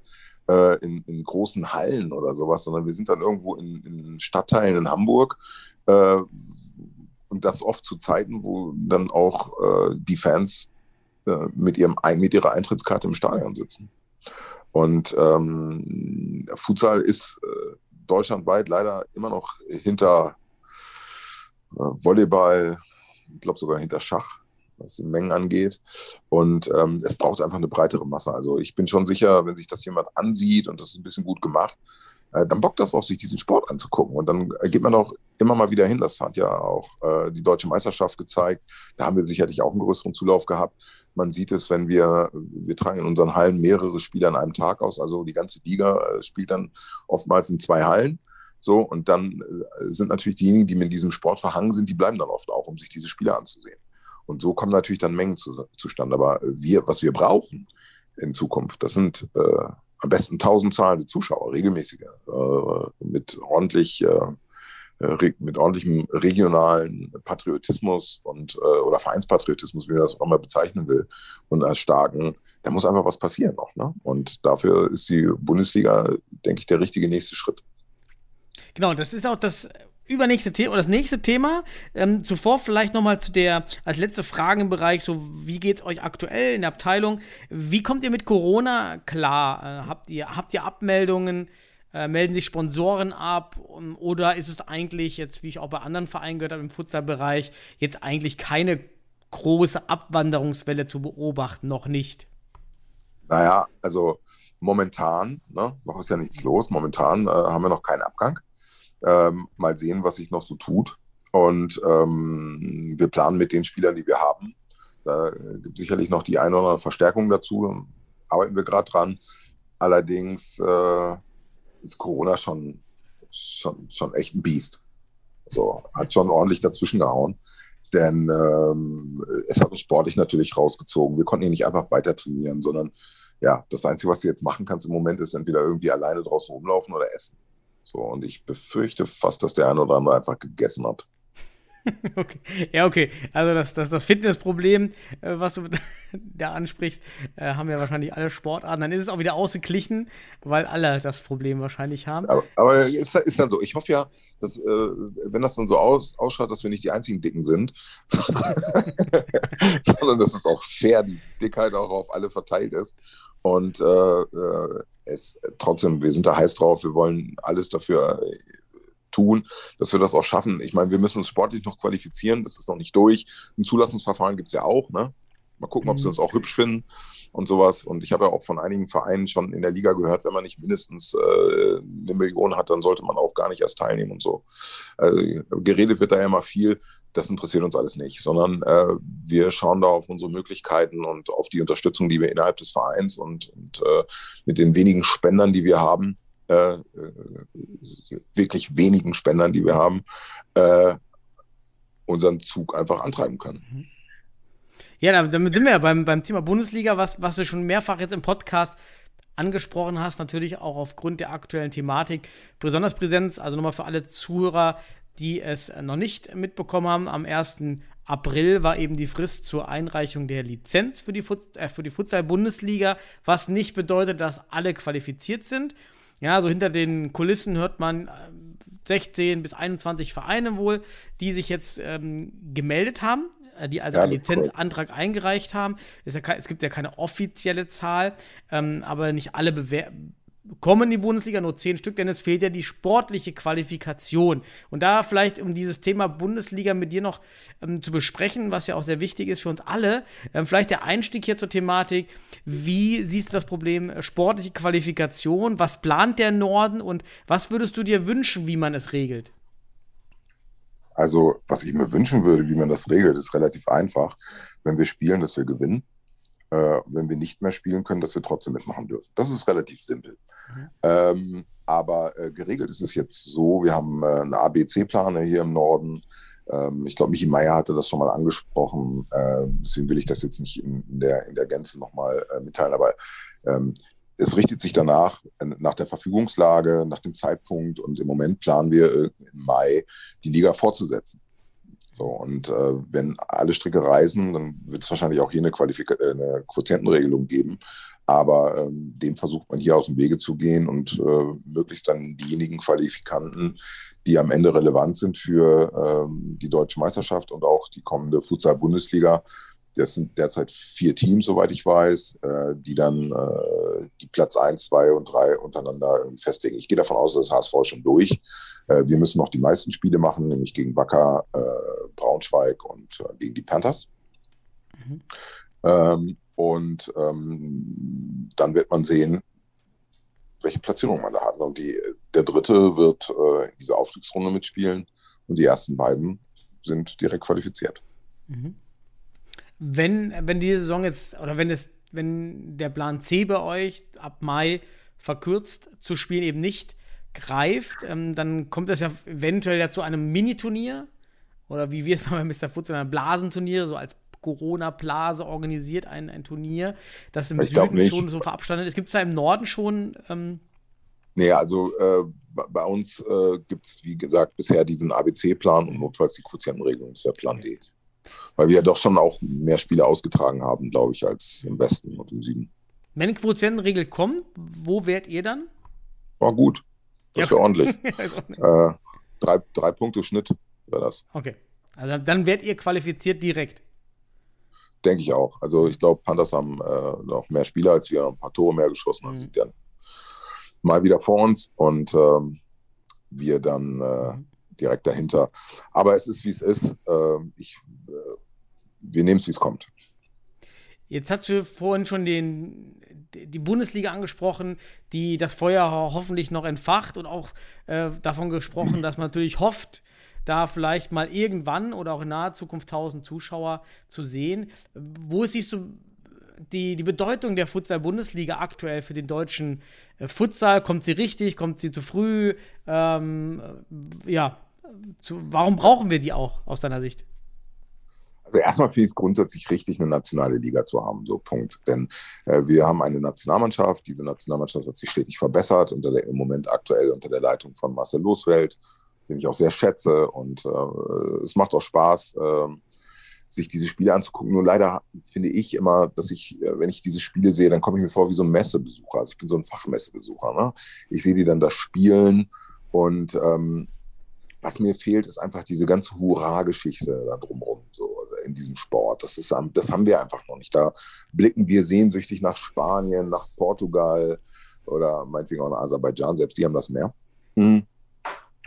Äh, in, in großen Hallen oder sowas, sondern wir sind dann irgendwo in, in Stadtteilen in Hamburg, äh, und das oft zu Zeiten, wo dann auch äh, die Fans äh, mit, ihrem, mit ihrer Eintrittskarte im Stadion sitzen. Und ähm, Futsal ist äh, deutschlandweit leider immer noch hinter Volleyball, ich glaube sogar hinter Schach, was die Mengen angeht. Und ähm, es braucht einfach eine breitere Masse. Also ich bin schon sicher, wenn sich das jemand ansieht und das ist ein bisschen gut gemacht, äh, dann bockt das auch, sich diesen Sport anzugucken. Und dann äh, geht man auch immer mal wieder hin. Das hat ja auch äh, die deutsche Meisterschaft gezeigt. Da haben wir sicherlich auch einen größeren Zulauf gehabt. Man sieht es, wenn wir, wir tragen in unseren Hallen mehrere Spiele an einem Tag aus. Also die ganze Liga äh, spielt dann oftmals in zwei Hallen. So, und dann äh, sind natürlich diejenigen, die mit diesem Sport verhangen sind, die bleiben dann oft auch, um sich diese Spiele anzusehen. Und so kommen natürlich dann Mengen zu, zustande. Aber wir, was wir brauchen in Zukunft, das sind äh, am besten 1000 zahlende Zuschauer, regelmäßige, äh, mit ordentlich, äh, re mit ordentlichem regionalen Patriotismus und äh, oder Vereinspatriotismus, wie man das auch immer bezeichnen will, und als starken, da muss einfach was passieren noch. Ne? Und dafür ist die Bundesliga, denke ich, der richtige nächste Schritt. Genau, das ist auch das übernächste Thema oder das nächste Thema. Ähm, zuvor vielleicht nochmal zu der, als letzte Frage im Bereich, so wie geht es euch aktuell in der Abteilung? Wie kommt ihr mit Corona klar? Äh, habt, ihr, habt ihr Abmeldungen? Äh, melden sich Sponsoren ab? Um, oder ist es eigentlich jetzt, wie ich auch bei anderen Vereinen gehört habe, im Futsalbereich, jetzt eigentlich keine große Abwanderungswelle zu beobachten? Noch nicht. Naja, also momentan, ne, noch ist ja nichts los, momentan äh, haben wir noch keinen Abgang. Ähm, mal sehen, was sich noch so tut. Und ähm, wir planen mit den Spielern, die wir haben. Da gibt es sicherlich noch die eine oder andere Verstärkung dazu. Arbeiten wir gerade dran. Allerdings äh, ist Corona schon, schon, schon echt ein Biest. So, hat schon ordentlich dazwischen gehauen. Denn ähm, es hat uns sportlich natürlich rausgezogen. Wir konnten hier nicht einfach weiter trainieren, sondern ja, das Einzige, was du jetzt machen kannst im Moment, ist entweder irgendwie alleine draußen rumlaufen oder essen. So, und ich befürchte fast, dass der eine oder andere einfach gegessen hat. Okay. Ja, okay. Also das, das, das Fitnessproblem, äh, was du da ansprichst, äh, haben ja wahrscheinlich alle Sportarten. Dann ist es auch wieder ausgeglichen, weil alle das Problem wahrscheinlich haben. Aber, aber ist, ist dann so. Ich hoffe ja, dass, äh, wenn das dann so aus, ausschaut, dass wir nicht die einzigen Dicken sind, sondern dass es auch fair die Dickheit auch auf alle verteilt ist. Und äh, äh, es trotzdem, wir sind da heiß drauf, wir wollen alles dafür äh, tun, dass wir das auch schaffen. Ich meine, wir müssen uns sportlich noch qualifizieren, das ist noch nicht durch. Ein Zulassungsverfahren gibt es ja auch, ne? Mal gucken, ob sie Mhm. uns auch hübsch finden und sowas. Und ich habe ja auch von einigen Vereinen schon in der Liga gehört, wenn man nicht mindestens äh, eine Million hat, dann sollte man auch gar nicht erst teilnehmen und so. Also, geredet wird da ja immer viel. Das interessiert uns alles nicht, sondern äh, wir schauen da auf unsere Möglichkeiten und auf die Unterstützung, die wir innerhalb des Vereins und, und äh, mit den wenigen Spendern, die wir haben, äh, äh, wirklich wenigen Spendern, die wir haben, äh, unseren Zug einfach antreiben können. Ja, damit- sind wir ja beim, beim Thema Bundesliga, was, was du schon mehrfach jetzt im Podcast angesprochen hast, natürlich auch aufgrund der aktuellen Thematik besonders Präsenz. Also nochmal für alle Zuhörer, die es noch nicht mitbekommen haben, am 1. April war eben die Frist zur Einreichung der Lizenz für die, Fut äh, für die Futsal-Bundesliga, was nicht bedeutet, dass alle qualifiziert sind. Ja, so hinter den Kulissen hört man äh, 16 bis 21 Vereine wohl, die sich jetzt ähm, gemeldet haben, äh, die also Ja, einen. Lizenzantrag eingereicht haben. Ja es gibt ja keine offizielle Zahl, ähm, aber nicht alle bewer kommen in die Bundesliga, nur zehn Stück, denn es fehlt ja die sportliche Qualifikation. Und da vielleicht, um dieses Thema Bundesliga mit dir noch ähm, zu besprechen, was ja auch sehr wichtig ist für uns alle, ähm, vielleicht der Einstieg hier zur Thematik. Wie siehst du das Problem äh, sportliche Qualifikation? Was plant der Norden und was würdest du dir wünschen, wie man es regelt? Also, was ich mir wünschen würde, wie man das regelt, ist relativ einfach. Wenn wir spielen, dass wir gewinnen. Äh, wenn wir nicht mehr spielen können, dass wir trotzdem mitmachen dürfen. Das ist relativ simpel. Ähm, aber äh, geregelt ist es jetzt so, wir haben äh, einen ABC-Planer hier im Norden. Ähm, ich glaube, Michi Meier hatte das schon mal angesprochen. Äh, deswegen will ich das jetzt nicht in, in, der, in der Gänze nochmal äh, mitteilen. Aber ähm, es richtet sich danach, äh, nach der Verfügungslage, nach dem Zeitpunkt. Und im Moment planen wir äh, im Mai die Liga fortzusetzen. So, und äh, wenn alle Stricke reisen, dann wird es wahrscheinlich auch hier eine, Qualifika äh, eine Quotientenregelung geben. Aber ähm, dem versucht man hier aus dem Wege zu gehen und äh, möglichst dann diejenigen Qualifikanten, die am Ende relevant sind für ähm, die deutsche Meisterschaft und auch die kommende Futsal-Bundesliga. Das sind derzeit vier Teams, soweit ich weiß, äh, die dann äh, die Platz 1, 2 und 3 untereinander festlegen. Ich gehe davon aus, dass HSV schon durch. Äh, wir müssen noch die meisten Spiele machen, nämlich gegen Wacker, äh, Braunschweig und äh, gegen die Panthers. Mhm. Ähm, und ähm, dann wird man sehen, welche Platzierung man da hat. Und die, der dritte wird äh, in dieser Aufstiegsrunde mitspielen und die ersten beiden sind direkt qualifiziert. Mhm. Wenn, wenn die Saison jetzt, oder wenn es, wenn der Plan C bei euch ab Mai verkürzt zu spielen eben nicht greift, ähm, dann kommt das ja eventuell ja zu einem Miniturnier oder wie wir es mal bei Mr. Futsal ein Blasenturnier, so als Corona-Blase organisiert ein, ein Turnier, das im Ich Süden schon so verabstandet ist. Gibt es da im Norden schon ähm, Nee, also äh, bei- uns äh, gibt es, wie gesagt, bisher diesen ABC-Plan und notfalls die Quotientenregelung, das ist der Plan D. Weil wir ja doch schon auch mehr Spiele ausgetragen haben, glaube ich, als im Westen und im Süden. wenn eine Quotientenregel kommt, wo wärt ihr dann? War gut. Das Ja. wäre ordentlich. Äh, drei, drei Punkte Schnitt wäre das. okay. Also dann werdet ihr qualifiziert direkt. Denke ich auch. Also ich glaube, Panthers haben äh, noch mehr Spieler als wir, ein paar Tore mehr geschossen, also Mhm. sind dann mal wieder vor uns und ähm, wir dann äh, Mhm. Direkt dahinter. Aber es ist, wie es ist. Ähm, ich, äh, wir nehmen es, wie es kommt. Jetzt hast du vorhin schon den, die Bundesliga angesprochen, die das Feuer ho- hoffentlich noch entfacht und auch äh, davon gesprochen, dass man natürlich hofft, da vielleicht mal irgendwann oder auch in naher Zukunft 1000 Zuschauer zu sehen. Wo siehst du die, die Bedeutung der Futsal-Bundesliga aktuell für den deutschen äh, Futsal? Kommt sie richtig? Kommt sie zu früh? Ähm, äh, ja, zu, warum brauchen wir die auch aus deiner Sicht? Also erstmal finde ich es grundsätzlich richtig, eine nationale Liga zu haben, so Punkt. Denn äh, wir haben eine Nationalmannschaft, diese Nationalmannschaft hat sich stetig verbessert, unter der, im Moment aktuell unter der Leitung von Marcel Losfeld. den ich auch sehr schätze. Und äh, es macht auch Spaß, äh, sich diese Spiele anzugucken. Nur leider finde ich immer, dass ich, äh, wenn ich diese Spiele sehe, dann komme ich mir vor wie so ein Messebesucher. Also ich bin so ein Fachmessebesucher. Ne? Ich sehe die dann da spielen und ähm, was mir fehlt, ist einfach diese ganze Hurra-Geschichte da drumherum, so in diesem Sport. Das, ist, das haben wir einfach noch nicht. Da blicken wir sehnsüchtig nach Spanien, nach Portugal oder meinetwegen auch nach Aserbaidschan, selbst die haben das mehr. Mhm.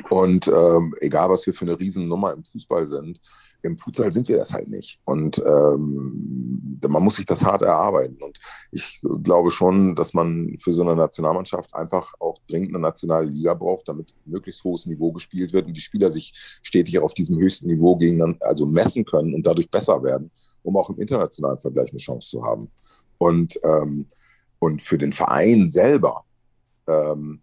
Und ähm, egal, was wir für eine Riesennummer im Fußball sind, im Futsal sind wir das halt nicht. Und ähm, man muss sich das hart erarbeiten. Und ich glaube schon, dass man für so eine Nationalmannschaft einfach auch dringend eine nationale Liga braucht, damit möglichst hohes Niveau gespielt wird und die Spieler sich stetig auf diesem höchsten Niveau gegeneinander, also messen können und dadurch besser werden, um auch im internationalen Vergleich eine Chance zu haben. Und, ähm, und für den Verein selber, ähm,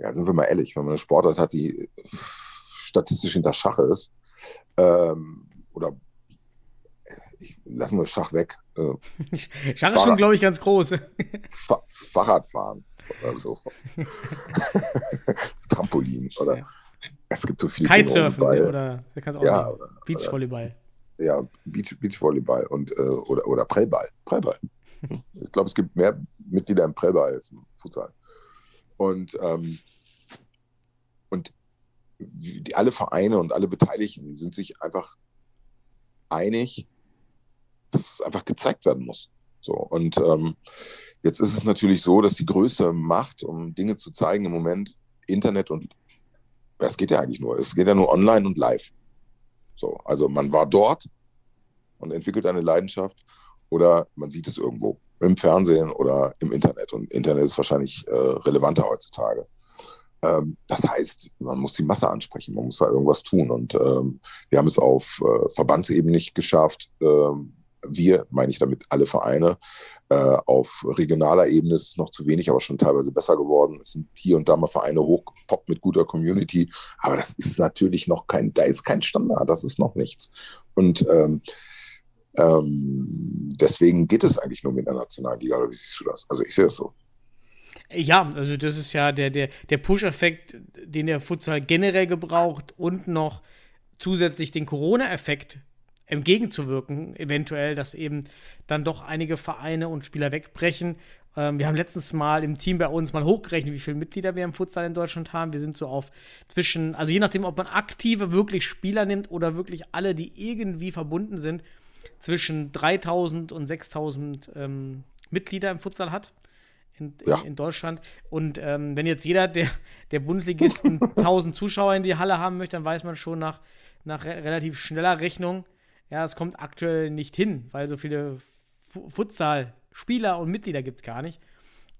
ja, sind wir mal ehrlich, wenn man eine Sportart hat, die statistisch hinter Schach ist, ähm, oder ich lasse mal Schach weg. Äh, Schach ist schon, glaube ich, ganz groß. Fa Fahrradfahren oder so. Trampolin oder ja. es gibt so viele Kitesurfen oder, auch ja, oder, Beachvolleyball. ja, Beach, Beachvolleyball und äh, oder, oder Prellball. Prellball. Ich glaube, es gibt mehr Mitglieder im Prellball als im Futsal. Und, ähm, und die, alle Vereine und alle Beteiligten sind sich einfach einig, dass es einfach gezeigt werden muss. So, und ähm, jetzt ist es natürlich so, dass die größte Macht, um Dinge zu zeigen, im Moment Internet und es geht ja eigentlich nur, es geht ja nur online und live. So, also man war dort und entwickelt eine Leidenschaft oder man sieht es irgendwo im Fernsehen oder im Internet. Und Internet ist wahrscheinlich äh, relevanter heutzutage. Ähm, das heißt, man muss die Masse ansprechen, man muss da irgendwas tun. Und ähm, wir haben es auf äh, Verbandsebene nicht geschafft. Ähm, wir, meine ich damit alle Vereine. Äh, auf regionaler Ebene ist es noch zu wenig, aber schon teilweise besser geworden. Es sind hier und da mal Vereine hochgepoppt mit guter Community. Aber das ist natürlich noch kein, da ist kein Standard, das ist noch nichts. Und ähm, deswegen geht es eigentlich nur mit der Nationalliga, oder wie siehst du das? Also ich sehe das so. Ja, also das ist ja der, der, der Push-Effekt, den der Futsal generell gebraucht und noch zusätzlich den Corona-Effekt entgegenzuwirken, eventuell, dass eben dann doch einige Vereine und Spieler wegbrechen. Ähm, wir haben letztens mal im Team bei uns mal hochgerechnet, wie viele Mitglieder wir im Futsal in Deutschland haben. Wir sind so auf zwischen, also je nachdem, ob man aktive wirklich Spieler nimmt oder wirklich alle, die irgendwie verbunden sind, zwischen 3000 und 6000 ähm, Mitglieder im Futsal hat. In, ja. in, Deutschland. Und ähm, wenn jetzt jeder der, der Bundesligisten 1000 Zuschauer in die Halle haben möchte, dann weiß man schon nach, nach re relativ schneller Rechnung, ja, es kommt aktuell nicht hin, weil so viele Futsal-Spieler und Mitglieder gibt es gar nicht.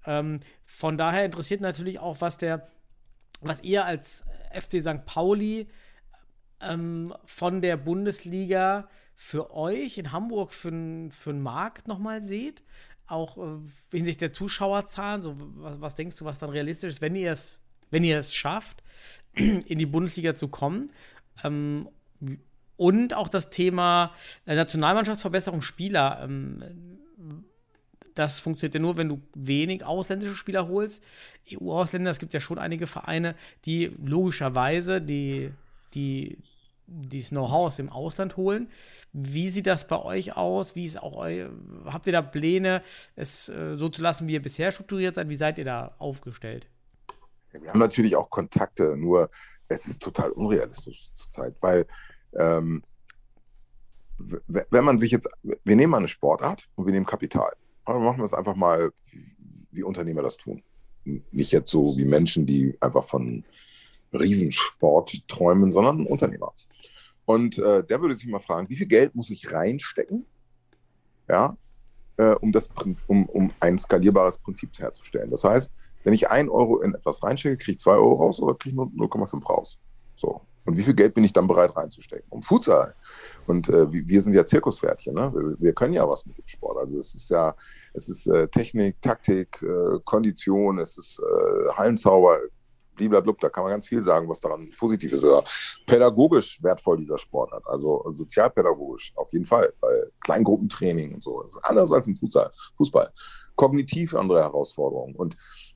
Ähm, von daher interessiert natürlich auch, was der, was ihr als FC St. Pauli ähm, von der Bundesliga für euch in Hamburg für, einen Markt nochmal seht? Auch äh, hinsichtlich der Zuschauerzahlen, so was, was, denkst du, was dann realistisch ist, wenn ihr es, wenn ihr es schafft, in die Bundesliga zu kommen? Ähm, und auch das Thema äh, Nationalmannschaftsverbesserung Spieler. Ähm, das funktioniert ja nur, wenn du wenig ausländische Spieler holst. EU-Ausländer, es gibt ja schon einige Vereine, die logischerweise die, die, dieses Know-how aus dem Ausland holen. Wie sieht das bei euch aus? Wie ist auch eu habt ihr da Pläne, es äh, so zu lassen, wie ihr bisher strukturiert seid? Wie seid ihr da aufgestellt? Wir haben natürlich auch Kontakte, nur es ist total unrealistisch zurzeit, weil ähm, wenn man sich jetzt, wir nehmen mal eine Sportart und wir nehmen Kapital. Dann machen wir es einfach mal, wie Unternehmer das tun. Nicht jetzt so wie Menschen, die einfach von Riesensport träumen, sondern Unternehmer. Und äh, der würde sich mal fragen, wie viel Geld muss ich reinstecken, ja, äh, um, das, um, um ein skalierbares Prinzip herzustellen. Das heißt, wenn ich ein Euro in etwas reinstecke, kriege ich zwei Euro raus oder kriege ich nur 0,5 raus. So. Und wie viel Geld bin ich dann bereit reinzustecken? Um Futsal. Und äh, wir sind ja Zirkuspferdchen, ne? Wir, wir, können ja was mit dem Sport. Also es ist ja, es ist äh, Technik, Taktik, äh, Kondition, es ist äh, Hallenzauber, blablabla, da kann man ganz viel sagen, was daran positiv ist. Aber pädagogisch wertvoll dieser Sport hat, also sozialpädagogisch auf jeden Fall, weil Kleingruppentraining und so, ist anders als im Fußball. Fußball. Kognitiv andere Herausforderungen. Und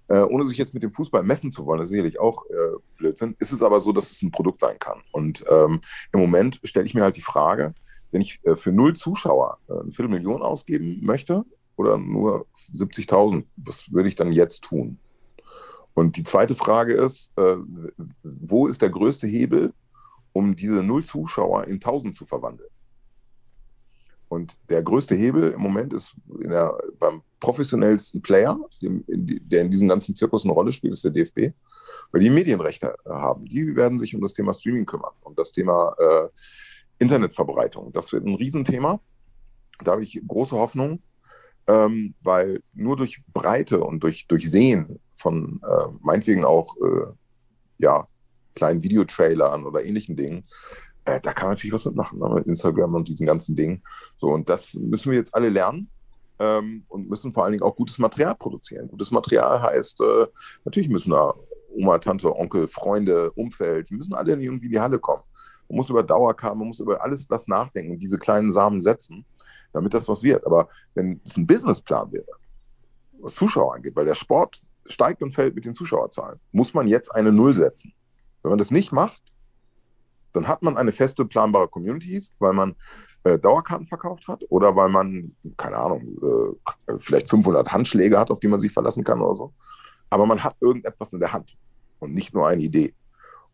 Äh, ohne sich jetzt mit dem Fußball messen zu wollen, das ist sicherlich auch äh, Blödsinn, ist es aber so, dass es ein Produkt sein kann. Und ähm, im Moment stelle ich mir halt die Frage, wenn ich äh, für null Zuschauer äh, eine Viertelmillion ausgeben möchte oder nur 70.000, was würde ich dann jetzt tun? Und die zweite Frage ist, äh, wo ist der größte Hebel, um diese null Zuschauer in 1000 zu verwandeln? Und der größte Hebel im Moment ist der, beim professionellsten Player, dem, in der in diesem ganzen Zirkus eine Rolle spielt, ist der DFB, weil die Medienrechte haben. Die werden sich um das Thema Streaming kümmern und das Thema äh, Internetverbreitung. Das wird ein Riesenthema. Da habe ich große Hoffnung, ähm, weil nur durch Breite und durch, durch Sehen von äh, meinetwegen auch äh, ja, kleinen Videotrailern oder ähnlichen Dingen äh, da kann man natürlich was mitmachen, ne, mit Instagram und diesen ganzen Dingen. So, und das müssen wir jetzt alle lernen ähm, und müssen vor allen Dingen auch gutes Material produzieren. Gutes Material heißt, äh, natürlich müssen da Oma, Tante, Onkel, Freunde, Umfeld, die müssen alle irgendwie in die Halle kommen. Man muss über Dauerkarte, man muss über alles das nachdenken, diese kleinen Samen setzen, damit das was wird. Aber wenn es ein Businessplan wäre, was Zuschauer angeht, weil der Sport steigt und fällt mit den Zuschauerzahlen, muss man jetzt eine Null setzen. Wenn man das nicht macht, dann hat man eine feste, planbare Community, weil man äh, Dauerkarten verkauft hat oder weil man, keine Ahnung, äh, vielleicht 500 Handschläge hat, auf die man sich verlassen kann oder so. Aber man hat irgendetwas in der Hand und nicht nur eine Idee.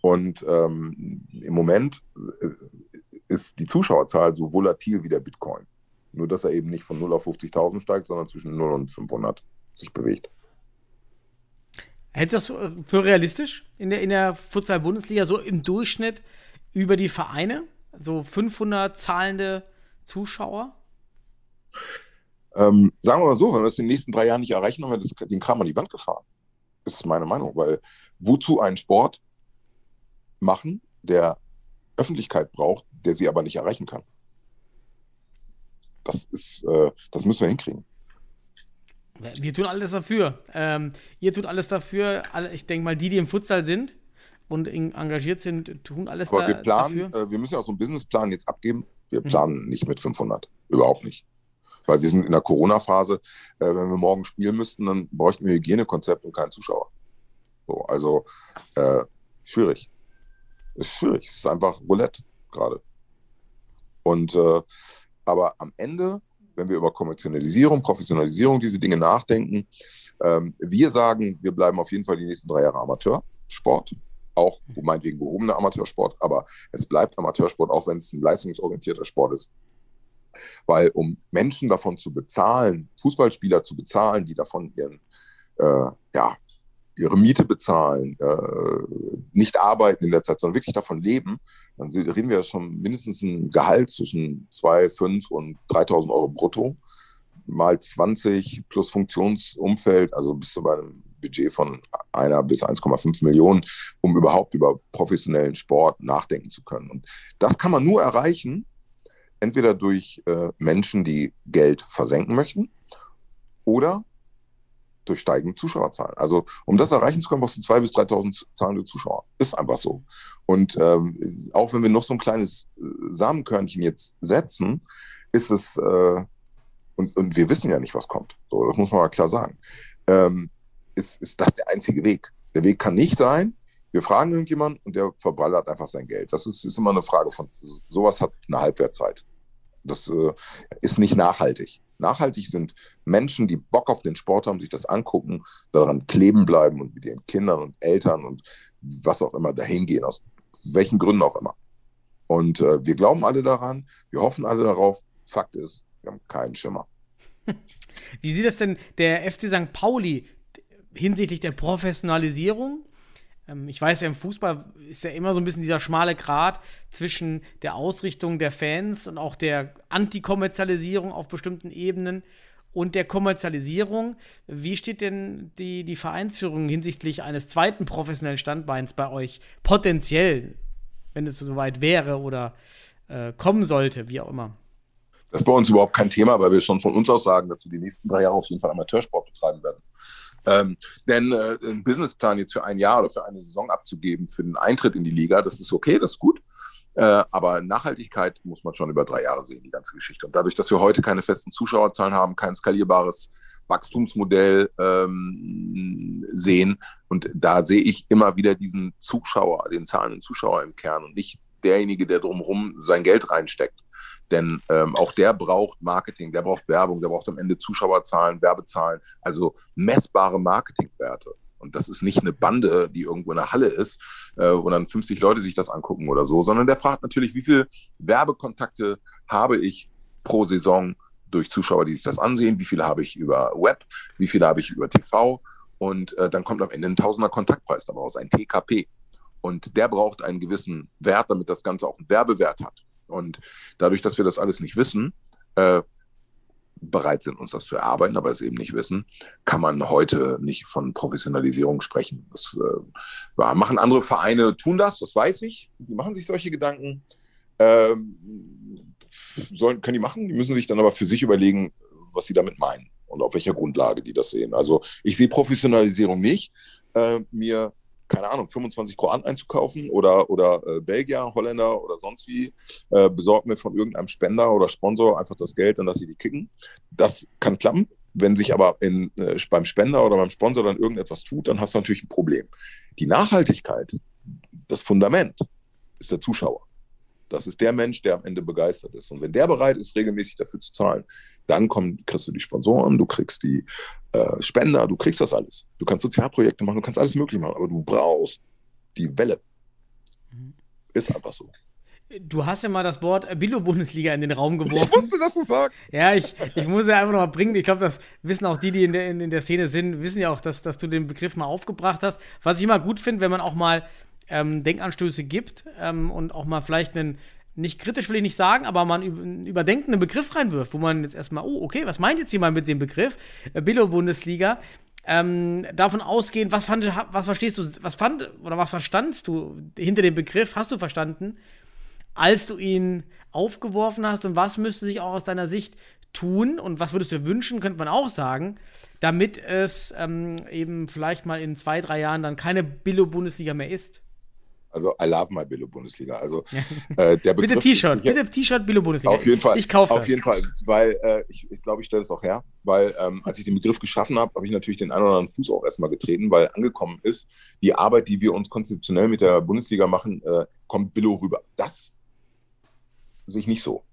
Und ähm, im Moment äh, ist die Zuschauerzahl so volatil wie der Bitcoin. Nur, dass er eben nicht von 0 auf 50.000 steigt, sondern zwischen 0 und 500 sich bewegt. Hältst du das für realistisch in der, in der Futsal-Bundesliga, so im Durchschnitt über die Vereine? So 500 zahlende Zuschauer? Ähm, sagen wir mal so, wenn wir das in den nächsten drei Jahren nicht erreichen, haben wir das, den Kram an die Wand gefahren. Das ist meine Meinung, weil wozu einen Sport machen, der Öffentlichkeit braucht, der sie aber nicht erreichen kann? Das ist, äh, das müssen wir hinkriegen. Wir tun alles dafür. Ähm, ihr tut alles dafür. Ich denke mal, die, die im Futsal sind, und engagiert sind, tun alles Aber da, wir planen, dafür? Äh, wir müssen ja auch so einen Businessplan jetzt abgeben. Wir mhm. planen mhm. nicht mit 500. Überhaupt nicht. Weil wir sind in der Corona-Phase. Äh, wenn wir morgen spielen müssten, dann bräuchten wir Hygienekonzept und keinen Zuschauer. So, also äh, schwierig. Ist schwierig. Es ist einfach Roulette gerade. Und äh, aber am Ende, wenn wir über Kommerzialisierung, Professionalisierung, diese Dinge nachdenken, ähm, wir sagen, wir bleiben auf jeden Fall die nächsten drei Jahre Amateursport auch meinetwegen gehobener Amateursport, aber es bleibt Amateursport, auch wenn es ein leistungsorientierter Sport ist. Weil um Menschen davon zu bezahlen, Fußballspieler zu bezahlen, die davon ihren, äh, ja, ihre Miete bezahlen, äh, nicht arbeiten in der Zeit, sondern wirklich davon leben, dann reden wir schon mindestens ein Gehalt zwischen 2, 5 und 3.000 Euro brutto, mal 20 plus Funktionsumfeld, also bis zu einem Budget von einer bis 1,5 Millionen, um überhaupt über professionellen Sport nachdenken zu können. Und das kann man nur erreichen, entweder durch äh, Menschen, die Geld versenken möchten oder durch steigende Zuschauerzahlen. Also um das erreichen zu können, brauchst du 2.000 bis 3.000 zahlende Zuschauer. Ist einfach so. Und ähm, auch wenn wir noch so ein kleines äh, Samenkörnchen jetzt setzen, ist es, äh, und, und wir wissen ja nicht, was kommt. So, das muss man mal klar sagen. Ähm, ist, ist das der einzige Weg. Der Weg kann nicht sein, wir fragen irgendjemanden und der verballert einfach sein Geld. Das ist, ist immer eine Frage von, sowas hat eine Halbwertzeit. Das äh, ist nicht nachhaltig. Nachhaltig sind Menschen, die Bock auf den Sport haben, sich das angucken, daran kleben bleiben und mit ihren Kindern und Eltern und was auch immer dahin gehen, aus welchen Gründen auch immer. Und äh, wir glauben alle daran, wir hoffen alle darauf. Fakt ist, wir haben keinen Schimmer. Wie sieht das denn der FC St. Pauli hinsichtlich der Professionalisierung. Ähm, ich weiß ja, im Fußball ist ja immer so ein bisschen dieser schmale Grat zwischen der Ausrichtung der Fans und auch der Antikommerzialisierung auf bestimmten Ebenen und der Kommerzialisierung. Wie steht denn die, die Vereinsführung hinsichtlich eines zweiten professionellen Standbeins bei euch potenziell, wenn es soweit wäre oder äh, kommen sollte, wie auch immer? Das ist bei uns überhaupt kein Thema, weil wir schon von uns aus sagen, dass wir die nächsten drei Jahre auf jeden Fall Amateursport betreiben werden. Ähm, denn äh, einen Businessplan jetzt für ein Jahr oder für eine Saison abzugeben, für den Eintritt in die Liga, das ist okay, das ist gut. Äh, aber Nachhaltigkeit muss man schon über drei Jahre sehen, die ganze Geschichte. Und dadurch, dass wir heute keine festen Zuschauerzahlen haben, kein skalierbares Wachstumsmodell ähm, sehen, und da sehe ich immer wieder diesen Zuschauer, den zahlenden Zuschauer im Kern und nicht derjenige, der drumherum sein Geld reinsteckt. Denn ähm, auch der braucht Marketing, der braucht Werbung, der braucht am Ende Zuschauerzahlen, Werbezahlen, also messbare Marketingwerte. Und das ist nicht eine Bande, die irgendwo in der Halle ist, äh, wo dann 50 Leute sich das angucken oder so, sondern der fragt natürlich, wie viele Werbekontakte habe ich pro Saison durch Zuschauer, die sich das ansehen, wie viele habe ich über Web, wie viele habe ich über TV und äh, dann kommt am Ende ein Tausender Kontaktpreis daraus, ein TKP. Und der braucht einen gewissen Wert, damit das Ganze auch einen Werbewert hat. Und dadurch, dass wir das alles nicht wissen, äh, bereit sind, uns das zu erarbeiten, aber es eben nicht wissen, kann man heute nicht von Professionalisierung sprechen. Das äh, machen andere Vereine, tun das, das weiß ich. Die machen sich solche Gedanken. Ähm, sollen, können die machen, die müssen sich dann aber für sich überlegen, was sie damit meinen und auf welcher Grundlage die das sehen. Also ich sehe Professionalisierung nicht. Äh, mir keine Ahnung, 25 Kroaten einzukaufen oder, oder äh, Belgier, Holländer oder sonst wie, äh, besorgt mir von irgendeinem Spender oder Sponsor einfach das Geld, dann lasse ich die kicken. Das kann klappen. Wenn sich aber in, äh, beim Spender oder beim Sponsor dann irgendetwas tut, dann hast du natürlich ein Problem. Die Nachhaltigkeit, das Fundament, ist der Zuschauer. Das ist der Mensch, der am Ende begeistert ist. Und wenn der bereit ist, regelmäßig dafür zu zahlen, dann kommen, kriegst du die Sponsoren, du kriegst die äh, Spender, du kriegst das alles. Du kannst Sozialprojekte machen, du kannst alles möglich machen, aber du brauchst die Welle. Mhm. Ist einfach so. Du hast ja mal das Wort Billo-Bundesliga in den Raum geworfen. Ich wusste, dass du sagst. Ja, ich, ich muss ja einfach noch mal bringen. Ich glaube, das wissen auch die, die in der, in, in der Szene sind, wissen ja auch, dass, dass du den Begriff mal aufgebracht hast. Was ich immer gut finde, wenn man auch mal ähm, Denkanstöße gibt ähm, und auch mal vielleicht einen, nicht kritisch will ich nicht sagen, aber man einen überdenkenden Begriff reinwirft, wo man jetzt erstmal, oh, okay, was meint jetzt jemand mit dem Begriff? Äh, Billo-Bundesliga. Ähm, davon ausgehend, was, fand, was verstehst du, was fand oder was verstandst du hinter dem Begriff, hast du verstanden, als du ihn aufgeworfen hast und was müsste sich auch aus deiner Sicht tun und was würdest du wünschen, könnte man auch sagen, damit es ähm, eben vielleicht mal in zwei, drei Jahren dann keine Billo-Bundesliga mehr ist? Also I love my Billo Bundesliga. Also äh, der Begriff bitte T-Shirt, bitte T-Shirt Billo Bundesliga. Auf jeden Fall. Ich kaufe das. Auf jeden Fall, weil äh, ich, ich glaube, ich stelle es auch her, weil ähm, als ich den Begriff geschaffen habe, habe ich natürlich den einen oder anderen Fuß auch erstmal getreten, weil angekommen ist, die Arbeit, die wir uns konzeptionell mit der Bundesliga machen, äh, kommt Billo rüber. Das sehe ich nicht so.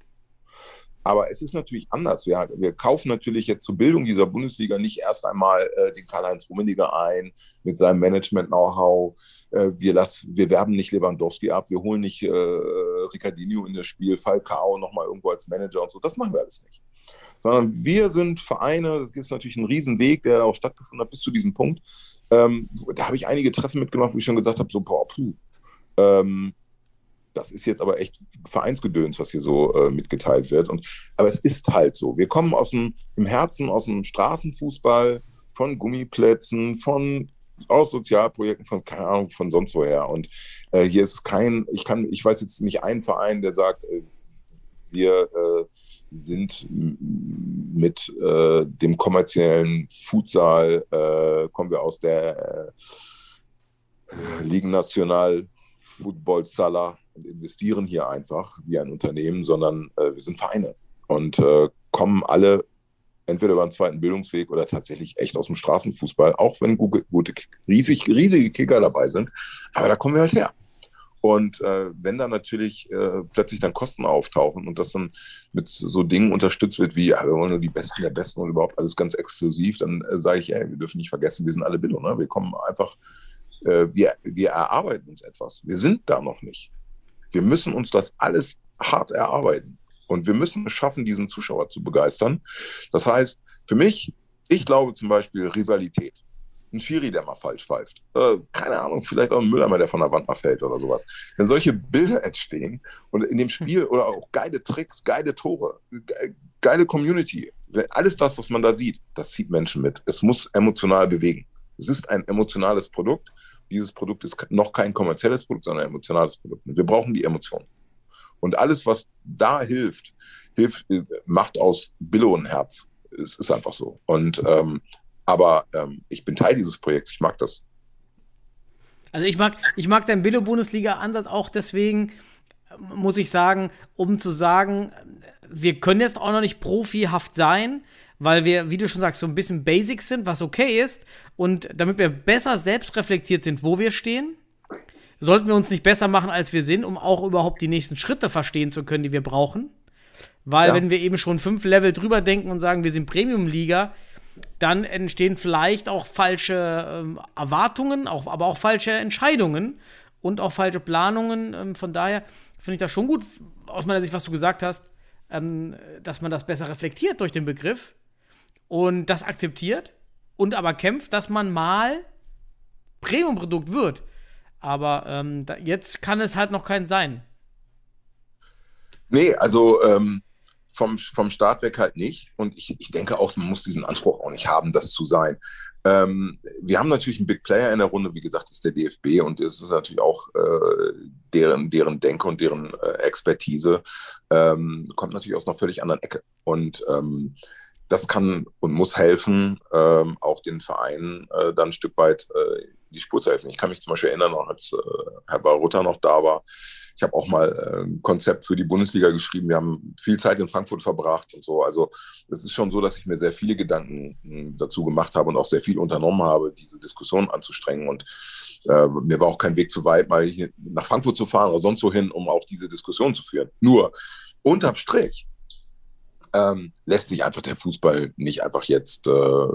Aber es ist natürlich anders. Wir, wir kaufen natürlich jetzt zur Bildung dieser Bundesliga nicht erst einmal äh, den Karl-Heinz Rummenigge ein mit seinem Management-Know-how. Äh, wir, wir werben nicht Lewandowski ab, wir holen nicht äh, Ricardinho in das Spiel, Falcao nochmal irgendwo als Manager und so. Das machen wir alles nicht. Sondern wir sind Vereine, das ist natürlich ein Riesenweg, der auch stattgefunden hat bis zu diesem Punkt. Ähm, da habe ich einige Treffen mitgemacht, wo ich schon gesagt habe, so, boah, puh. Ähm, das ist jetzt aber echt Vereinsgedöns, was hier so äh, mitgeteilt wird. Und, aber es ist halt so. Wir kommen aus dem, im Herzen aus dem Straßenfußball, von Gummiplätzen, von aus Sozialprojekten, von keine Ahnung, von sonst woher. Und äh, hier ist kein, ich kann, ich weiß jetzt nicht einen Verein, der sagt, äh, wir äh, sind mit äh, dem kommerziellen Futsal, äh, kommen wir aus der Ligen National Football Salah und investieren hier einfach wie ein Unternehmen, sondern äh, wir sind Vereine und äh, kommen alle entweder über einen zweiten Bildungsweg oder tatsächlich echt aus dem Straßenfußball, auch wenn gute, riesig, riesige Kicker dabei sind. Aber da kommen wir halt her. Und äh, wenn da natürlich äh, plötzlich dann Kosten auftauchen und das dann mit so Dingen unterstützt wird wie, ja, wir wollen nur die Besten der Besten und überhaupt alles ganz exklusiv, dann äh, sage ich, ey, wir dürfen nicht vergessen, wir sind alle Bildung. Ne? Wir kommen einfach, äh, wir, wir erarbeiten uns etwas. Wir sind da noch nicht. Wir müssen uns das alles hart erarbeiten. Und wir müssen es schaffen, diesen Zuschauer zu begeistern. Das heißt, für mich, ich glaube zum Beispiel Rivalität. Ein Schiri, der mal falsch pfeift. Äh, keine Ahnung, vielleicht auch ein Müllermann, der von der Wand mal fällt oder sowas. Wenn solche Bilder entstehen und in dem Spiel oder auch geile Tricks, geile Tore, geile Community, alles das, was man da sieht, das zieht Menschen mit. Es muss emotional bewegen. Es ist ein emotionales Produkt dieses Produkt ist noch kein kommerzielles Produkt, sondern ein emotionales Produkt. Wir brauchen die Emotionen. Und alles, was da hilft, hilft, macht aus Billo ein Herz. Es ist einfach so. Und ähm, aber ähm, ich bin Teil dieses Projekts. Ich mag das. Also ich mag, ich mag deinen Billo-Bundesliga-Ansatz auch deswegen, muss ich sagen, um zu sagen, wir können jetzt auch noch nicht profihaft sein, weil wir, wie du schon sagst, so ein bisschen Basics sind, was okay ist. Und damit wir besser selbst reflektiert sind, wo wir stehen, sollten wir uns nicht besser machen, als wir sind, um auch überhaupt die nächsten Schritte verstehen zu können, die wir brauchen. Weil, ja. wenn wir eben schon fünf Level drüber denken und sagen, wir sind Premium-Liga, dann entstehen vielleicht auch falsche ähm, Erwartungen, auch, aber auch falsche Entscheidungen und auch falsche Planungen. Ähm, von daher finde ich das schon gut, aus meiner Sicht, was du gesagt hast, ähm, dass man das besser reflektiert durch den Begriff und das akzeptiert und aber kämpft, dass man mal Premium-Produkt wird. Aber ähm, da, jetzt kann es halt noch kein sein. Nee, also ähm, vom, vom Start weg halt nicht. Und ich, ich denke auch, man muss diesen Anspruch auch nicht haben, das zu sein. Ähm, wir haben natürlich einen Big Player in der Runde, wie gesagt, ist der DFB und es ist natürlich auch äh, deren, deren Denke und deren äh, Expertise ähm, kommt natürlich aus einer völlig anderen Ecke. Und ähm, das kann und muss helfen, ähm, auch den Vereinen äh, dann ein Stück weit äh, die Spur zu helfen. Ich kann mich zum Beispiel erinnern, als äh, Herr Barutter noch da war, ich habe auch mal äh, ein Konzept für die Bundesliga geschrieben. Wir haben viel Zeit in Frankfurt verbracht und so. Also es ist schon so, dass ich mir sehr viele Gedanken hm, dazu gemacht habe und auch sehr viel unternommen habe, diese Diskussion anzustrengen. Und äh, mir war auch kein Weg zu weit, mal hier nach Frankfurt zu fahren oder sonst wohin, um auch diese Diskussion zu führen. Nur unterm Strich ähm, lässt sich einfach der Fußball nicht einfach jetzt äh,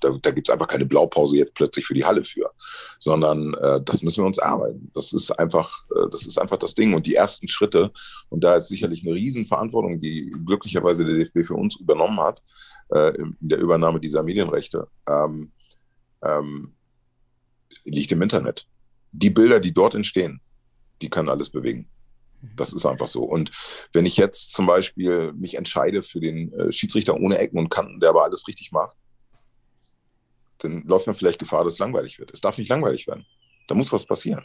da, da gibt es einfach keine Blaupause jetzt plötzlich für die Halle für, sondern äh, das müssen wir uns erarbeiten. Das ist einfach, äh, das ist einfach das Ding. Und die ersten Schritte, und da ist sicherlich eine Riesenverantwortung, die glücklicherweise der DFB für uns übernommen hat, äh, in der Übernahme dieser Medienrechte, ähm, ähm, liegt im Internet. Die Bilder, die dort entstehen, die können alles bewegen. Das ist einfach so. Und wenn ich jetzt zum Beispiel mich entscheide für den äh, Schiedsrichter ohne Ecken und Kanten, der aber alles richtig macht, dann läuft man vielleicht Gefahr, dass es langweilig wird. Es darf nicht langweilig werden. Da muss was passieren.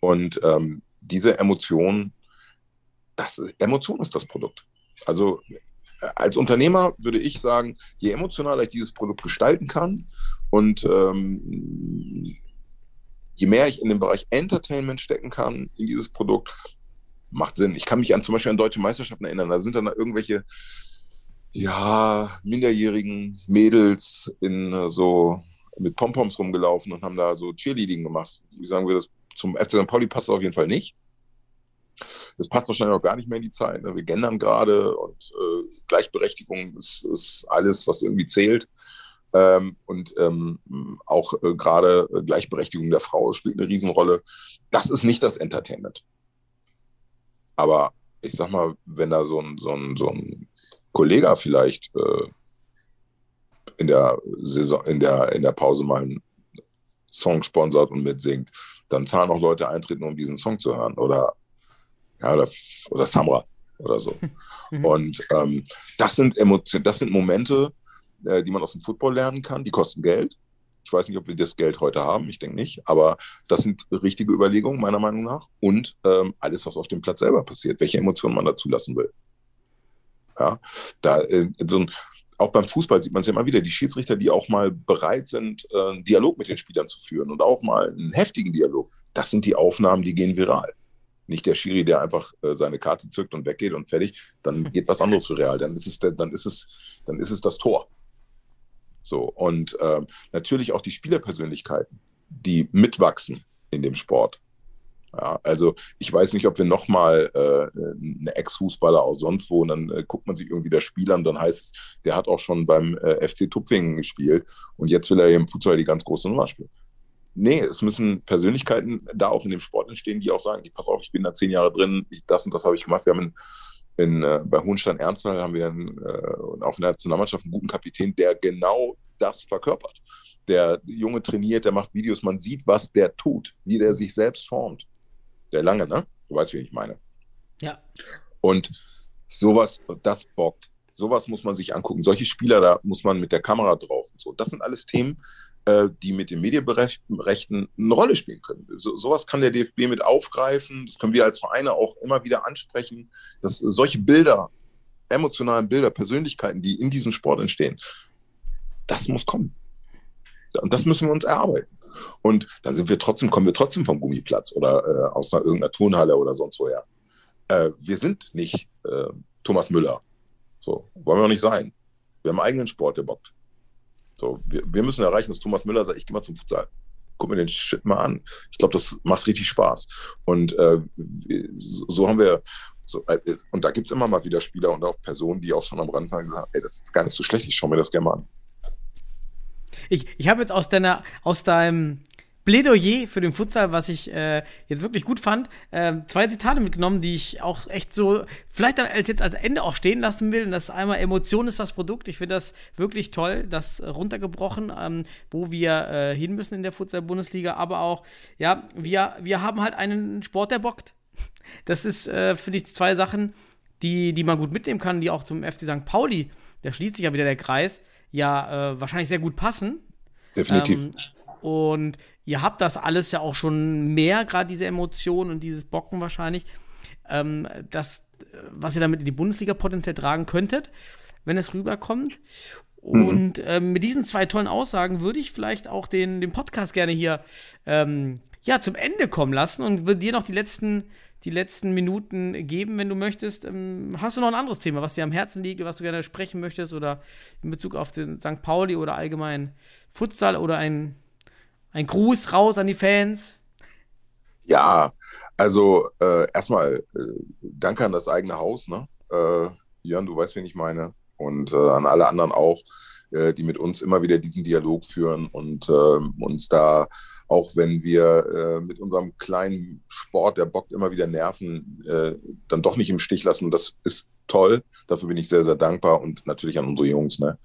Und ähm, diese Emotion, das, Emotion ist das Produkt. Also äh, als Unternehmer würde ich sagen, je emotionaler ich dieses Produkt gestalten kann und ähm, je mehr ich in den Bereich Entertainment stecken kann in dieses Produkt, macht Sinn. Ich kann mich an zum Beispiel an deutsche Meisterschaften erinnern. Da sind dann irgendwelche ja, minderjährigen Mädels in äh, so mit Pompoms rumgelaufen und haben da so Cheerleading gemacht. Wie sagen wir das? Zum FC St. Pauli passt das auf jeden Fall nicht. Das passt wahrscheinlich auch gar nicht mehr in die Zeit. Ne? Wir gendern gerade und äh, Gleichberechtigung ist, ist, alles, was irgendwie zählt. Ähm, und ähm, auch äh, gerade Gleichberechtigung der Frau spielt eine Riesenrolle. Das ist nicht das Entertainment. Aber ich sag mal, wenn da so ein, so ein, so ein Kollege vielleicht äh, in der Saison, in der, in der Pause mal einen Song sponsert und mitsingt, dann zahlen auch Leute Eintritt, um diesen Song zu hören. Oder, ja, oder, oder Samra oder so. Und ähm, das sind Emotionen, das sind Momente, äh, die man aus dem Football lernen kann, die kosten Geld. Ich weiß nicht, ob wir das Geld heute haben, ich denke nicht, aber das sind richtige Überlegungen meiner Meinung nach. Und ähm, alles, was auf dem Platz selber passiert, welche Emotionen man da zulassen will. Ja, da äh, so ein, auch beim Fußball sieht man es ja immer wieder, die Schiedsrichter, die auch mal bereit sind, äh, einen Dialog mit den Spielern zu führen und auch mal einen heftigen Dialog, das sind die Aufnahmen, die gehen viral. Nicht der Schiri, der einfach äh, seine Karte zückt und weggeht und fertig, dann geht was anderes viral. Dann ist es, dann ist es, dann ist es das Tor. So, und ähm, natürlich auch die Spielerpersönlichkeiten, die mitwachsen in dem Sport. Ja, also ich weiß nicht, ob wir nochmal äh, eine Ex-Fußballer aus sonst wo und dann äh, guckt man sich irgendwie das Spiel an, dann heißt es, der hat auch schon beim äh, FC Tupfingen gespielt und jetzt will er im Fußball die ganz große Nummer spielen. Nee, es müssen Persönlichkeiten da auch in dem Sport entstehen, die auch sagen, ich pass auf, ich bin da zehn Jahre drin, ich, das und das habe ich gemacht. Wir haben in, äh, bei Hohenstein Ernstthal haben wir einen, äh, auch in der Nationalmannschaft einen guten Kapitän, der genau das verkörpert. Der Junge trainiert, der macht Videos, man sieht, was der tut, wie der sich selbst formt der Lange, ne? Du weißt, wie ich meine. Ja. Und sowas, das bockt. Sowas muss man sich angucken. Solche Spieler, da muss man mit der Kamera drauf und so. Das sind alles Themen, äh, die mit den Medienrechten eine Rolle spielen können. So, sowas kann der DFB mit aufgreifen. Das können wir als Vereine auch immer wieder ansprechen, dass solche Bilder, emotionalen Bilder, Persönlichkeiten, die in diesem Sport entstehen, das muss kommen. Und das müssen wir uns erarbeiten. Und dann sind wir trotzdem, kommen wir trotzdem vom Gummiplatz oder äh, aus einer irgendeiner Turnhalle oder sonst woher. Äh, wir sind nicht äh, Thomas Müller. So, wollen wir auch nicht sein. Wir haben einen eigenen Sport, der. So, wir, wir müssen erreichen, dass Thomas Müller sagt, ich gehe mal zum Futsal. Guck mir den Shit mal an. Ich glaube, das macht richtig Spaß. Und äh, so, haben wir, so, äh, und da gibt es immer mal wieder Spieler und auch Personen, die auch schon am Rand waren gesagt ey, das ist gar nicht so schlecht, ich schaue mir das gerne mal an. Ich, ich habe jetzt aus deiner, aus deinem Plädoyer für den Futsal, was ich äh, jetzt wirklich gut fand, äh, zwei Zitate mitgenommen, die ich auch echt so, vielleicht als jetzt als Ende auch stehen lassen will. Und das ist einmal Emotion ist das Produkt. Ich finde das wirklich toll, das runtergebrochen, ähm, wo wir äh, hin müssen in der Futsal-Bundesliga. Aber auch, ja, wir, wir haben halt einen Sport, der bockt. Das ist, äh, finde ich, zwei Sachen, die, die man gut mitnehmen kann, die auch zum FC St. Pauli, da schließt sich ja wieder der Kreis, ja äh, wahrscheinlich sehr gut passen. Definitiv. Ähm, und ihr habt das alles ja auch schon mehr, gerade diese Emotionen und dieses Bocken wahrscheinlich, ähm, das, was ihr damit in die Bundesliga potenziell tragen könntet, wenn es rüberkommt. Und mhm. ähm, mit diesen zwei tollen Aussagen würde ich vielleicht auch den, den Podcast gerne hier ähm, ja, zum Ende kommen lassen und würde dir noch die letzten, die letzten Minuten geben, wenn du möchtest. Ähm, hast du noch ein anderes Thema, was dir am Herzen liegt, was du gerne sprechen möchtest oder in Bezug auf den St. Pauli oder allgemein Futsal oder ein ein Gruß raus an die Fans. Ja, also äh, erstmal äh, danke an das eigene Haus, ne? Äh, Jörn, du weißt, wen ich meine. Und äh, an alle anderen auch, äh, die mit uns immer wieder diesen Dialog führen und ähm, uns da, auch wenn wir äh, mit unserem kleinen Sport, der bockt, immer wieder nerven, dann doch nicht im Stich lassen. Das ist toll. Dafür bin ich sehr, sehr dankbar und natürlich an unsere Jungs ne?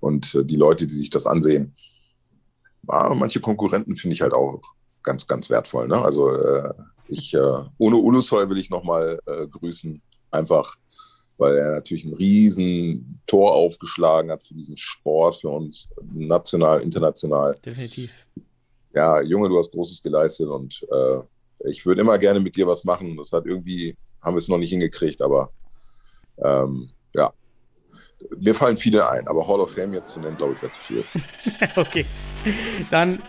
und die Leute, die sich das ansehen ah, manche Konkurrenten finde ich halt auch ganz, ganz wertvoll. Ne? Also äh, ich, äh, ohne Ulusoy will ich nochmal äh, grüßen, einfach weil er natürlich ein riesen Tor aufgeschlagen hat für diesen Sport, für uns national, international. Definitiv. Ja, Junge, du hast Großes geleistet und äh, ich würde immer gerne mit dir was machen. Das hat irgendwie, haben wir es noch nicht hingekriegt, aber ähm, ja, mir fallen viele ein, aber Hall of Fame jetzt zu nennen, glaube ich, wäre zu viel. okay. Dann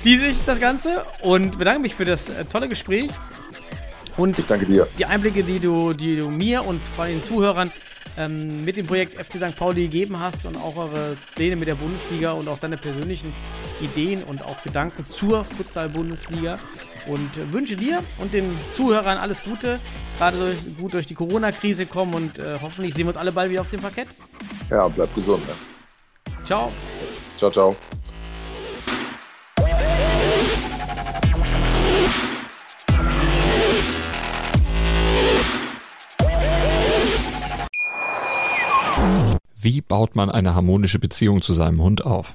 schließe ich das Ganze und bedanke mich für das äh, tolle Gespräch. Und ich danke dir. Die Einblicke, die du, die du mir und vor allem den Zuhörern ähm, mit dem Projekt FC St. Pauli gegeben hast und auch eure Pläne mit der Bundesliga und auch deine persönlichen Ideen und auch Gedanken zur Futsal-Bundesliga. Und wünsche dir und den Zuhörern alles Gute, gerade durch, gut durch die Corona-Krise kommen und äh, hoffentlich sehen wir uns alle bald wieder auf dem Parkett. Ja, bleib gesund. Ne? Ciao. Ciao, ciao. Wie baut man eine harmonische Beziehung zu seinem Hund auf?